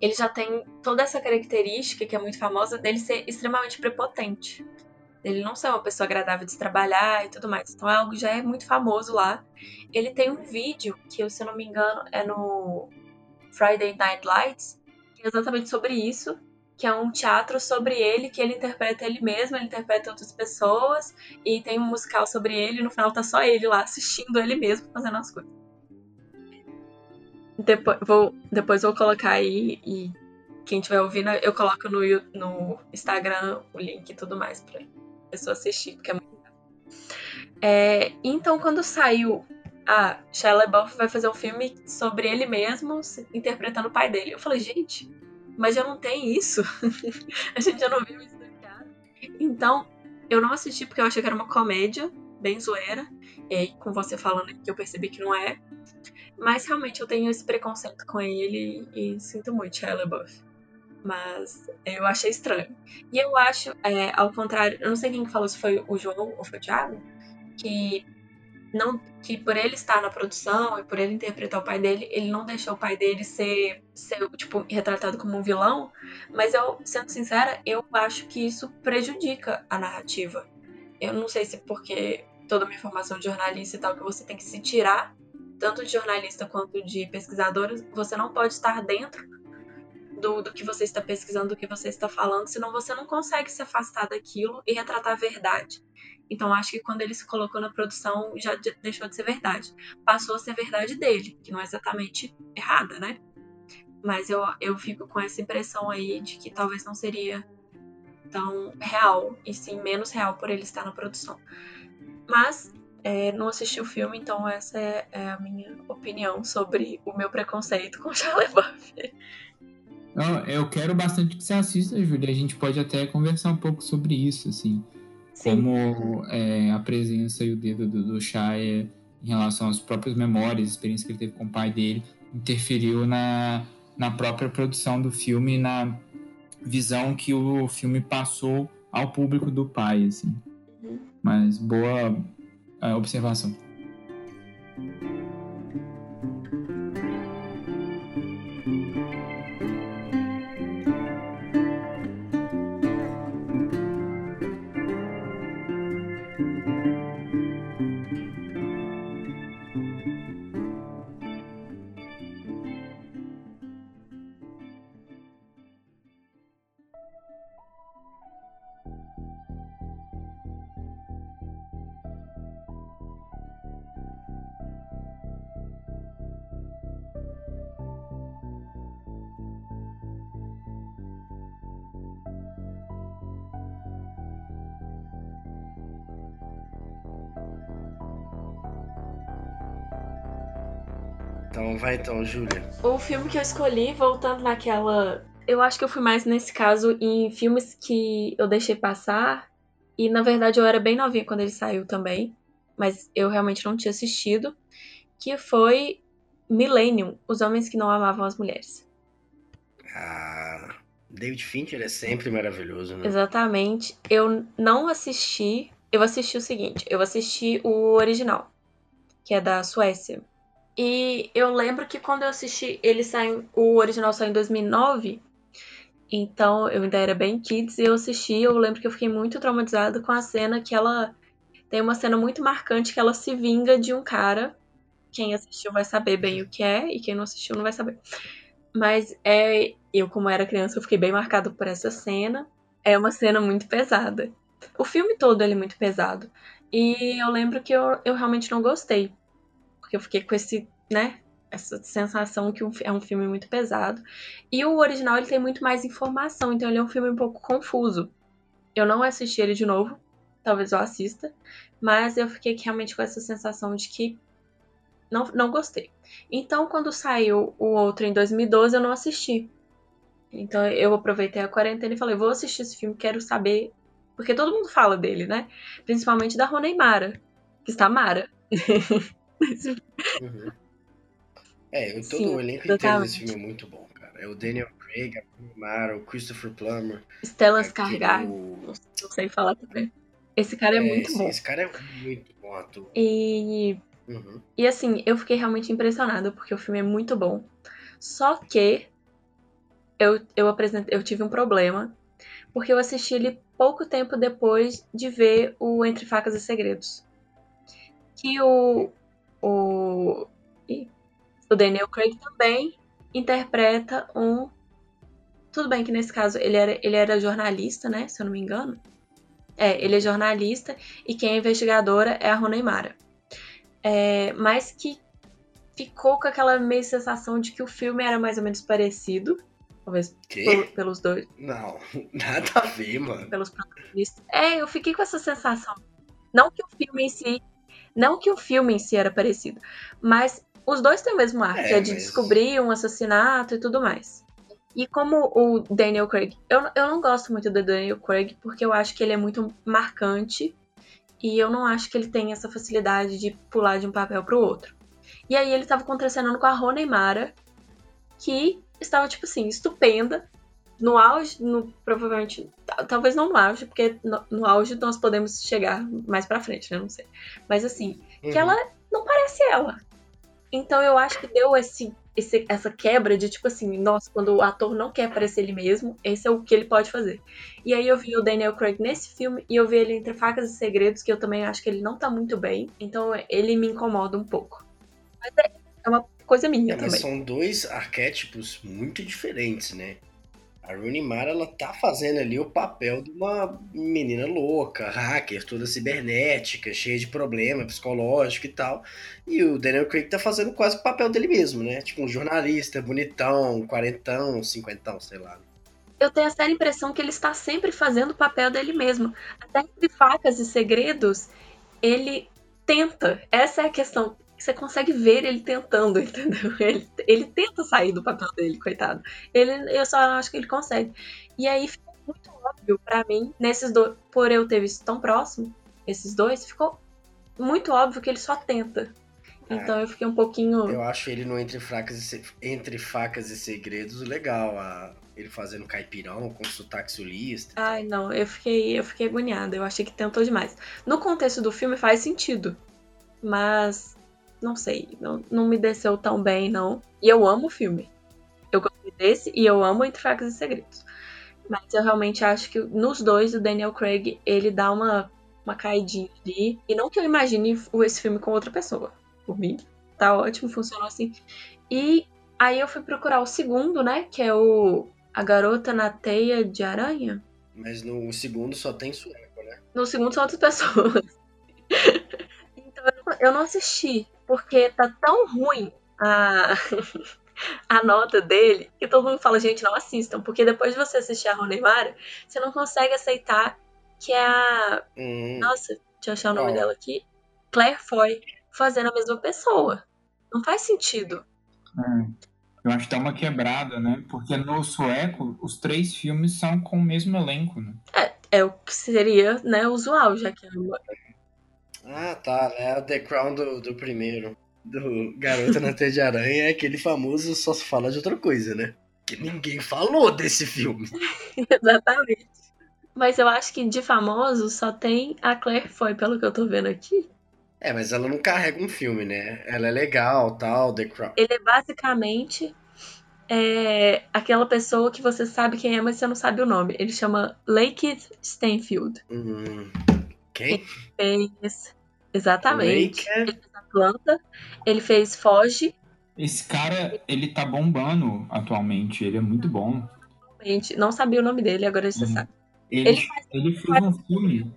ele já tem toda essa característica que é muito famosa dele ser extremamente prepotente. Ele não ser uma pessoa agradável de trabalhar e tudo mais. Então é algo que já é muito famoso lá. Ele tem um vídeo que, se eu não me engano, é no Friday Night Lights, que é exatamente sobre isso, que é um teatro sobre ele, que ele interpreta ele mesmo, ele interpreta outras pessoas, e tem um musical sobre ele, e no final tá só ele lá assistindo ele mesmo fazendo as coisas. Depois vou, depois vou colocar aí e quem estiver ouvindo, eu coloco no, no Instagram o link e tudo mais pra pessoa assistir, porque é muito. É, então, quando saiu a Shia LaBeouf vai fazer um filme sobre ele mesmo interpretando o pai dele. Eu falei, gente, mas já não tem isso. a gente já não viu isso teatro. Então, eu não assisti porque eu achei que era uma comédia, bem zoeira. E com você falando que eu percebi que não é. Mas realmente eu tenho esse preconceito com ele e sinto muito, Shia. Mas eu achei estranho. E eu acho, é, ao contrário, eu não sei quem que falou, se foi o João ou foi o Thiago, que não que por ele estar na produção e por ele interpretar o pai dele, ele não deixou o pai dele ser, ser tipo retratado como um vilão, mas eu, sendo sincera, eu acho que isso prejudica a narrativa. Eu não sei se porque toda a minha formação de jornalista e tal que você tem que se tirar tanto de jornalista quanto de pesquisadora, você não pode estar dentro do, do que você está pesquisando, do que você está falando, senão você não consegue se afastar daquilo e retratar a verdade. Então acho que quando ele se colocou na produção já de- deixou de ser verdade. Passou a ser verdade dele, que não é exatamente errada, né? Mas eu, eu fico com essa impressão aí de que talvez não seria tão real, e sim menos real por ele estar na produção. Mas é, não assisti o filme, então essa é, é a minha opinião sobre o meu preconceito com Shia LaBeouf. Eu, eu quero bastante que você assista, Júlia. A gente pode até conversar um pouco sobre isso, assim. Como é, a presença e o dedo do, do Shia em relação às próprias memórias, experiências que ele teve com o pai dele, interferiu na, na própria produção do filme, na visão que o filme passou ao público do pai, assim. Mas boa, a observação. Então vai então, Júlia. O filme que eu escolhi, voltando naquela. Eu acho que eu fui mais nesse caso em filmes que eu deixei passar. E na verdade eu era bem novinha quando ele saiu também. Mas eu realmente não tinha assistido. Que foi Millennium Os Homens que Não Amavam as Mulheres. Ah, David Fincher é sempre maravilhoso, né? Exatamente. Eu não assisti. Eu assisti o seguinte: eu assisti o original, que é da Suécia. E eu lembro que quando eu assisti, ele saiu, o original saiu em 2009, então eu ainda era bem kids e eu assisti, eu lembro que eu fiquei muito traumatizada com a cena que ela tem uma cena muito marcante que ela se vinga de um cara. Quem assistiu vai saber bem o que é e quem não assistiu não vai saber. Mas é, eu como era criança, eu fiquei bem marcado por essa cena. É uma cena muito pesada. O filme todo ele é muito pesado. E eu lembro que eu, eu realmente não gostei porque eu fiquei com esse, né, essa sensação que é um filme muito pesado. E o original ele tem muito mais informação, então ele é um filme um pouco confuso. Eu não assisti ele de novo, talvez eu assista, mas eu fiquei realmente com essa sensação de que não, não gostei. Então, quando saiu o outro em 2012, eu não assisti. Então, eu aproveitei a quarentena e falei: vou assistir esse filme, quero saber. Porque todo mundo fala dele, né? Principalmente da Rony Mara, que está Mara. Uhum. É, todo Sim, o elenco inteiro desse filme é muito bom, cara. É o Daniel Craig, a Mara, o Christopher Plummer. Stella Skarsgård, o... não sei falar também. Esse cara é, é muito sim, bom. Esse cara é muito bom ator. E... Uhum. E assim, eu fiquei realmente impressionada porque o filme é muito bom. Só que eu, eu, apresentei, eu tive um problema porque eu assisti ele pouco tempo depois de ver o Entre Facas e Segredos. Que o, o, o Daniel Craig também interpreta um. Tudo bem que nesse caso ele era, ele era jornalista, né? Se eu não me engano. É, ele é jornalista e quem é investigadora é a Rooney Mara. É, mas que ficou com aquela meio sensação de que o filme era mais ou menos parecido. Talvez por, pelos dois. Não, nada a ver, mano. Pelos protagonistas. É, eu fiquei com essa sensação. Não que o filme em si não que o filme em si era parecido, mas os dois têm o mesmo ar, é, que é de mas... descobrir um assassinato e tudo mais. E como o Daniel Craig, eu, eu não gosto muito do Daniel Craig porque eu acho que ele é muito marcante e eu não acho que ele tem essa facilidade de pular de um papel pro outro. E aí ele tava contracenando com a Rony Mara, que estava, tipo assim, estupenda, no auge, no, provavelmente, talvez não no auge, porque no, no, auge nós podemos chegar mais pra frente, né? Não sei. Mas assim, uhum. que ela não parece ela. Então eu acho que deu esse, esse, essa quebra de tipo assim, nossa, quando o ator não quer parecer ele mesmo, esse é o que ele pode fazer. E aí eu vi o Daniel Craig nesse filme e eu vi ele entre facas e segredos, que eu também acho que ele não tá muito bem. Então ele me incomoda um pouco. Mas é, é uma coisa minha é, também. São dois arquétipos muito diferentes, né? A Rooney Mara, ela tá fazendo ali o papel de uma menina louca, hacker, toda cibernética, cheia de problema psicológico e tal. E o Daniel Craig tá fazendo quase o papel dele mesmo, né? Tipo um jornalista bonitão, quarentão, cinquentão, sei lá. Eu tenho essa impressão que ele está sempre fazendo o papel dele mesmo. Até entre facas e segredos, ele tenta. Essa é a questão você consegue ver ele tentando, entendeu? Ele, ele tenta sair do papel dele, coitado. Ele, eu só acho que ele consegue. E aí ficou muito óbvio para mim, nesses dois, por eu ter visto tão próximo, esses dois, ficou muito óbvio que ele só tenta. Então é, eu fiquei um pouquinho. Eu acho ele no Entre, Fracas e, Entre Facas e Segredos legal. A, ele fazendo caipirão com sotaque sulista. Ai, não, eu fiquei, eu fiquei agoniada. Eu achei que tentou demais. No contexto do filme faz sentido mas não sei, não, não me desceu tão bem, não. E eu amo o filme. Eu gostei desse e eu amo Entre Facas e Segredos. Mas eu realmente acho que nos dois, o Daniel Craig, ele dá uma, uma caidinha ali. E não que eu imagine esse filme com outra pessoa. Por mim, tá ótimo, funcionou assim. E aí eu fui procurar o segundo, né? Que é o A Garota na Teia de Aranha. Mas no segundo só tem sueco, né? No segundo são outras pessoas. então eu não assisti, porque tá tão ruim a, a nota dele que todo mundo fala, gente, não assistam, porque depois de você assistir a Rony Mara, você não consegue aceitar que é a. Hum, Nossa, deixa eu achar o nome dela aqui. Claire Foy fazendo a mesma pessoa. Não faz sentido. É. Eu acho que dá uma quebrada, né? Porque no sueco, os três filmes são com o mesmo elenco, né? É o que seria, né, usual, já que é uma... Ah, tá, né? O The Crown do, do primeiro. Do Garota na Teia de Aranha é aquele famoso só se fala de outra coisa, né? Que ninguém falou desse filme. Exatamente. Mas eu acho que de famoso só tem a Claire Foy, pelo que eu tô vendo aqui. É, mas ela não carrega um filme, né? Ela é legal, tal, The Crown. Ele é basicamente é, aquela pessoa que você sabe quem é, mas você não sabe o nome. Ele chama Lakeith Stanfield. Hum, quem? Fez. Exatamente. Laker? Ele fez Atlanta. Ele fez Foge. Esse cara, ele tá bombando atualmente. Ele é muito bom. Gente, não sabia o nome dele, agora você Uhum. sabe. Ele, Ele faz- ele fez um filme.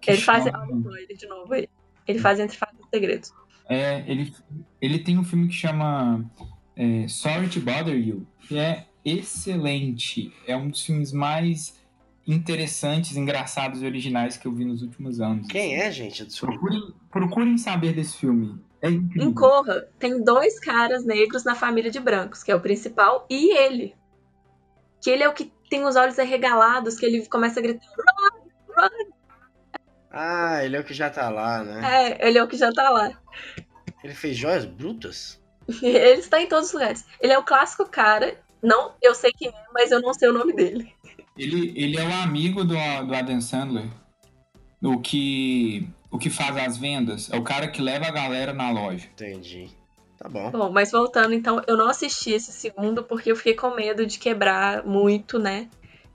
que Ele faz. chama- ele de novo aí. Ele faz Entre Fatos e Segredos. É, ele, ele tem um filme que chama é, Sorry to Bother You, que é excelente. É um dos filmes mais interessantes, engraçados e originais que eu vi nos últimos anos. Quem é, gente? Desculpa. Procurem, procurem saber desse filme. É incrível. Em Corra, tem dois caras negros na família de brancos, que é o principal e ele. Que ele é o que tem os olhos arregalados, que ele começa a gritar. "Run, run". Ah, ele é o que já tá lá, né? É, ele é o que já tá lá. Ele fez Joias Brutas? Ele está em todos os lugares. Ele é o clássico cara. Não, eu sei quem é, mas eu não sei o nome dele. Ele, ele é o amigo do, do Adam Sandler. O que, o que faz as vendas. É o cara que leva a galera na loja. Entendi. Tá bom. Bom, mas voltando, então, eu não assisti esse segundo porque eu fiquei com medo de quebrar muito, né?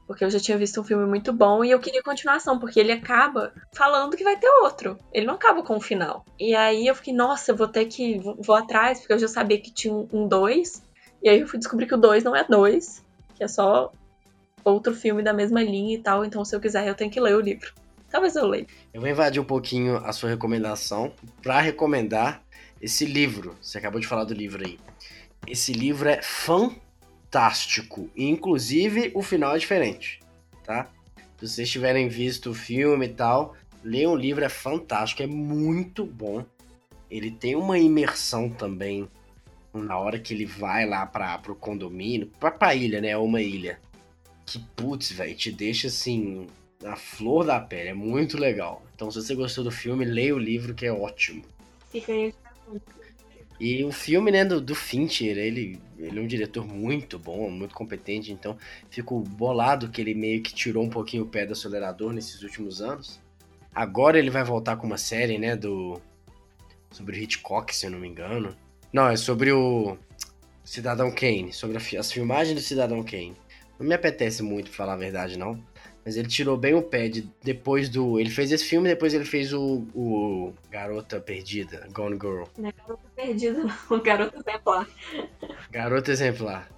Porque eu já tinha visto um filme muito bom e eu queria continuação, porque ele acaba falando que vai ter outro. Ele não acaba com o final. E aí eu fiquei, nossa, eu vou ter que. Vou, atrás, porque eu já sabia que tinha um um dois. E aí eu fui descobrir que o dois não é dois, que é só outro filme da mesma linha e tal. Então, se eu quiser, eu tenho que ler o livro. Talvez eu leia. Eu vou invadir um pouquinho a sua recomendação pra recomendar esse livro. Você acabou de falar do livro aí. Esse livro é fantástico. Inclusive, o final é diferente, tá? Se vocês tiverem visto o filme e tal, leiam o livro, é fantástico, é muito bom. Ele tem uma imersão também na hora que ele vai lá para pro condomínio, pra, pra ilha, né? Uma ilha. Que, putz, velho, te deixa assim, na flor da pele. É muito legal. Então, se você gostou do filme, leia o livro, que é ótimo. Fica aí. E o filme, né, do, do Fincher, ele, ele é um diretor muito bom, muito competente, então fico bolado que ele meio que tirou um pouquinho o pé do acelerador nesses últimos anos. Agora ele vai voltar com uma série, né, do... sobre o Hitchcock, se eu não me engano. Não, é sobre o Cidadão Kane, sobre as filmagens do Cidadão Kane. Não me apetece muito, pra falar a verdade, não. Mas ele tirou bem o pé de, depois do... Ele fez esse filme, depois ele fez o, o Garota Perdida, Gone Girl. Não é garota perdida, não. Garota exemplar. Garoto exemplar.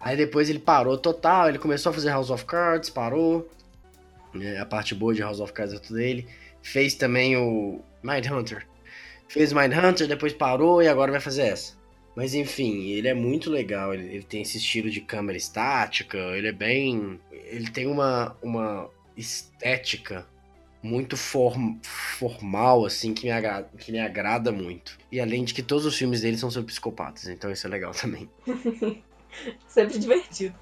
Aí depois ele parou total, ele começou a fazer House of Cards, parou. É, a parte boa de House of Cards é tudo dele. Fez também o Mindhunter. Fez Mindhunter, depois parou e agora vai fazer essa. Mas enfim, ele é muito legal. Ele, ele tem esse estilo de câmera estática. Ele é bem. Ele tem uma, uma estética muito form- formal, assim, que me, agra- que me agrada muito. E além de que todos os filmes dele são sobre psicopatas, então isso é legal também. Sempre divertido.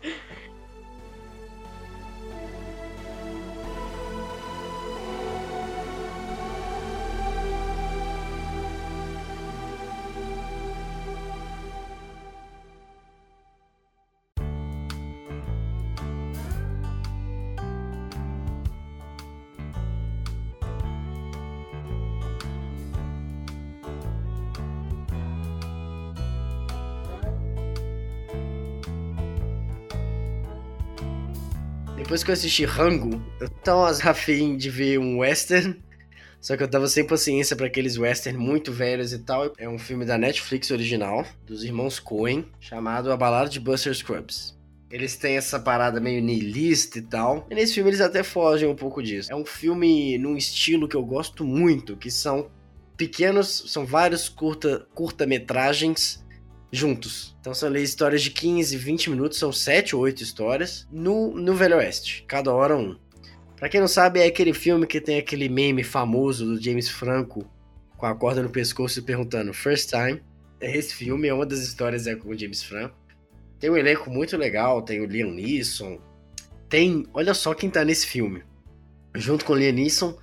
Que eu assisti Rango, eu tava afim de ver um western. Só que eu tava sem paciência para aqueles western muito velhos e tal. É um filme da Netflix original, dos irmãos Coen, chamado A Balada de Buster Scrubs. Eles têm essa parada meio niilista e tal. E nesse filme eles até fogem um pouco disso. É um filme num estilo que eu gosto muito, que são pequenos, são vários curta, curta-metragens juntos. Então são ali histórias de 15, 20 minutos, são 7 ou 8 histórias no, no Velho Oeste, cada hora um. Pra quem não sabe, é aquele filme que tem aquele meme famoso do James Franco com a corda no pescoço perguntando First Time. É esse filme, é uma das histórias é com o James Franco. Tem um elenco muito legal, tem o Liam Neeson. Tem, olha só quem tá nesse filme. Junto com o Liam Neeson,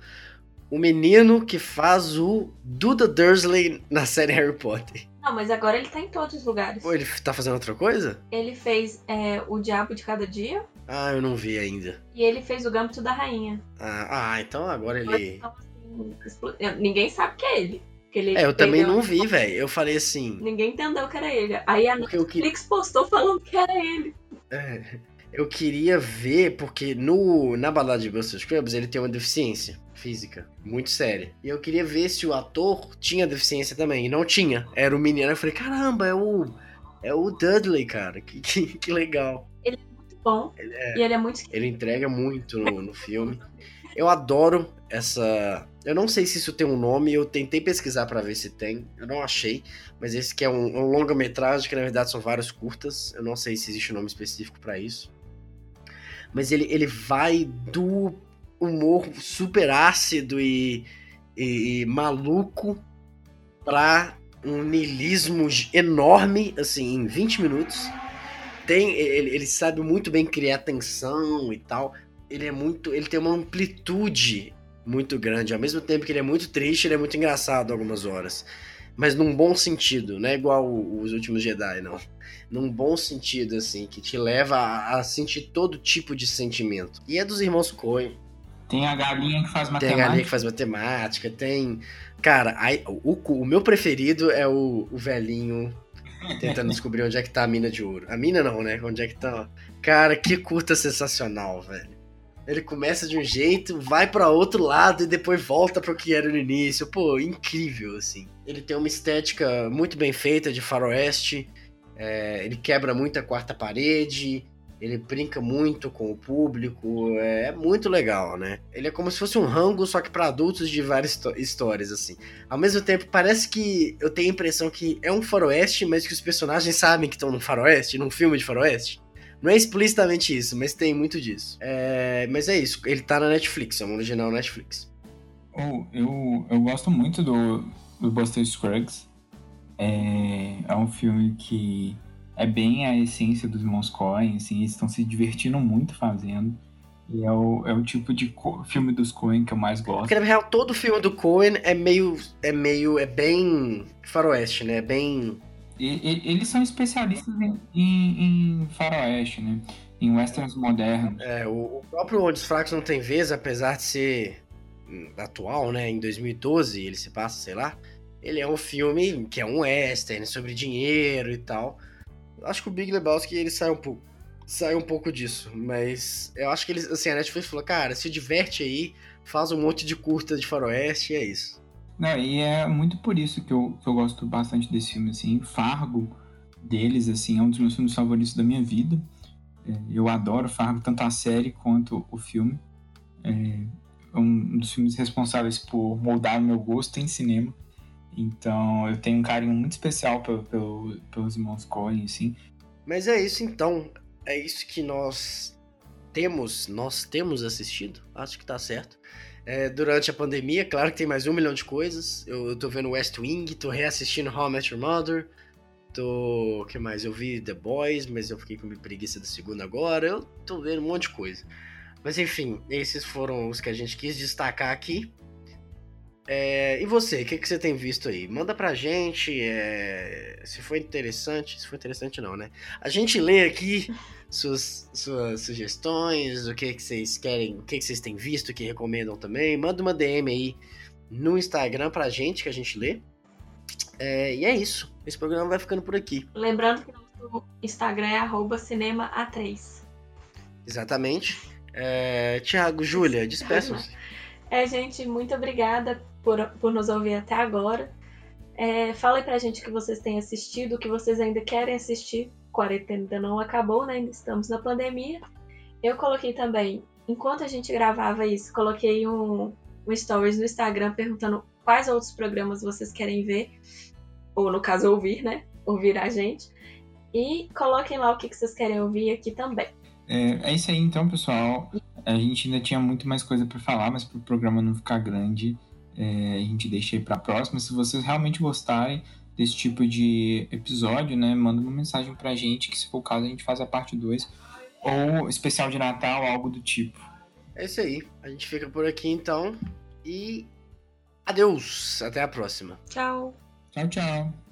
o menino que faz o Duda Dursley na série Harry Potter. Não, mas agora ele tá em todos os lugares. Pô, ele tá fazendo outra coisa? Ele fez é, O Diabo de Cada Dia Ah, eu não vi ainda. e ele fez O Gâmbito da Rainha. Ah, ah, então agora ele. Então, assim, Ninguém sabe que é ele. Que ele É, eu também não vi, velho. Eu falei assim. Ninguém entendeu que era ele. Aí a Netflix postou falando que era ele. É, eu queria ver, porque no, na balada de Buster Scrubs ele tem uma deficiência física muito séria. E eu queria ver se o ator tinha deficiência também. E não tinha. Era o menino. Eu falei, caramba, é o. É o Dudley, cara. Que, que, que legal. Muito bom. E ele é muito Ele entrega muito no, no filme. Eu adoro essa. Eu não sei se isso tem um nome, eu tentei pesquisar pra ver se tem, eu não achei. Mas esse que é um, um longa-metragem, que na verdade são vários curtas. Eu não sei se existe um nome específico pra isso. Mas ele, ele vai do humor super ácido e, e- e maluco pra um niilismo enorme, assim, em 20 minutos. Tem, ele, ele sabe muito bem criar tensão e tal. Ele é muito. Ele tem uma amplitude muito grande. Ao mesmo tempo que ele é muito triste, ele é muito engraçado algumas horas. Mas num bom sentido, não é igual o- os últimos Jedi, não. Num bom sentido, assim, que te leva a, a sentir todo tipo de sentimento. E é dos irmãos Coen. Tem a galinha que faz Tem a matemática. galinha que faz matemática, tem. Cara, aí, o, o- o meu preferido é o, o velhinho tentando descobrir onde é que tá a mina de ouro. A mina não, né? Onde é que tá. Cara, que curta sensacional, velho. Ele começa de um jeito, vai pra outro lado e depois volta pro que era no início. Pô, incrível, assim. Ele tem uma estética muito bem feita de faroeste. é, ele quebra muito a quarta parede. Ele brinca muito com o público. É, é muito legal, né? Ele é como se fosse um rango, só que pra adultos de várias histó- histórias, assim. Ao mesmo tempo, parece que eu tenho a impressão que é um faroeste, mas que os personagens sabem que estão num faroeste, num filme de faroeste. Não é explicitamente isso, mas tem muito disso. É, mas é isso, ele tá na Netflix, é um original Netflix. Oh, eu, eu gosto muito do, do Buster Scruggs. É, é um filme que é bem a essência dos irmãos Coen, assim, eles estão se divertindo muito fazendo. E é o, é o tipo de filme dos Coen que eu mais gosto. Porque na real, todo filme do Coen é meio. é meio. é bem faroeste, né? É bem. E- e- eles são especialistas em, em, em faroeste, né? Em westerns modernos. É, o, o próprio Onde os Fracos Não Tem Vez, apesar de ser hum, atual, né? Em 2012, ele se passa, sei lá. Ele é um filme que é um western sobre dinheiro e tal. Acho que o Big Lebowski ele sai um pouco, sai um pouco disso, mas eu acho que eles, assim, a Netflix falou, cara, se diverte aí, faz um monte de curta de faroeste e é isso. Não, e é muito por isso que eu, que eu gosto bastante desse filme, assim. Fargo deles, assim, é um dos meus filmes favoritos da minha vida. É, eu adoro Fargo, tanto a série quanto o filme. É um dos filmes responsáveis por moldar o meu gosto em cinema. Então, eu tenho um carinho muito especial pelo, pelo- pelos irmãos Coen, assim. Mas é isso então, é isso que nós temos, nós temos assistido, acho que tá certo. É, durante a pandemia, claro que tem mais um milhão de coisas. Eu, eu tô vendo West Wing, tô reassistindo How I Met Your Mother. Tô. Que mais? Eu vi The Boys, mas eu fiquei com preguiça da segunda agora. Eu tô vendo um monte de coisa. Mas enfim, esses foram os que a gente quis destacar aqui. É, e você, o que, que você tem visto aí? Manda pra gente é, se foi interessante. Se foi interessante, não, né? A gente lê aqui suas, suas sugestões, o que, que vocês querem, o que, que vocês têm visto, que recomendam também. Manda uma DM aí no Instagram pra gente que a gente lê. É, e é isso. Esse programa vai ficando por aqui. Lembrando que nosso Instagram é arroba cinema A3. Exatamente. É, Tiago, Júlia, despeçam-se. É, gente, muito obrigada por, por nos ouvir até agora. É, falem pra gente o que vocês têm assistido, o que vocês ainda querem assistir. Quarentena ainda não acabou, né? Ainda estamos na pandemia. Eu coloquei também, enquanto a gente gravava isso, coloquei um, um stories no Instagram perguntando quais outros programas vocês querem ver. Ou no caso, ouvir, né? Ouvir a gente. E coloquem lá o que vocês querem ouvir aqui também. É, é isso aí então, pessoal. A gente ainda tinha muito mais coisa para falar, mas para o programa não ficar grande, é, a gente deixa aí para a próxima. Se vocês realmente gostarem desse tipo de episódio, né, manda uma mensagem pra gente, que se for o caso a gente faz a parte 2 ou especial de Natal, algo do tipo. É isso aí. A gente fica por aqui então e adeus. Até a próxima. Tchau. Tchau, tchau.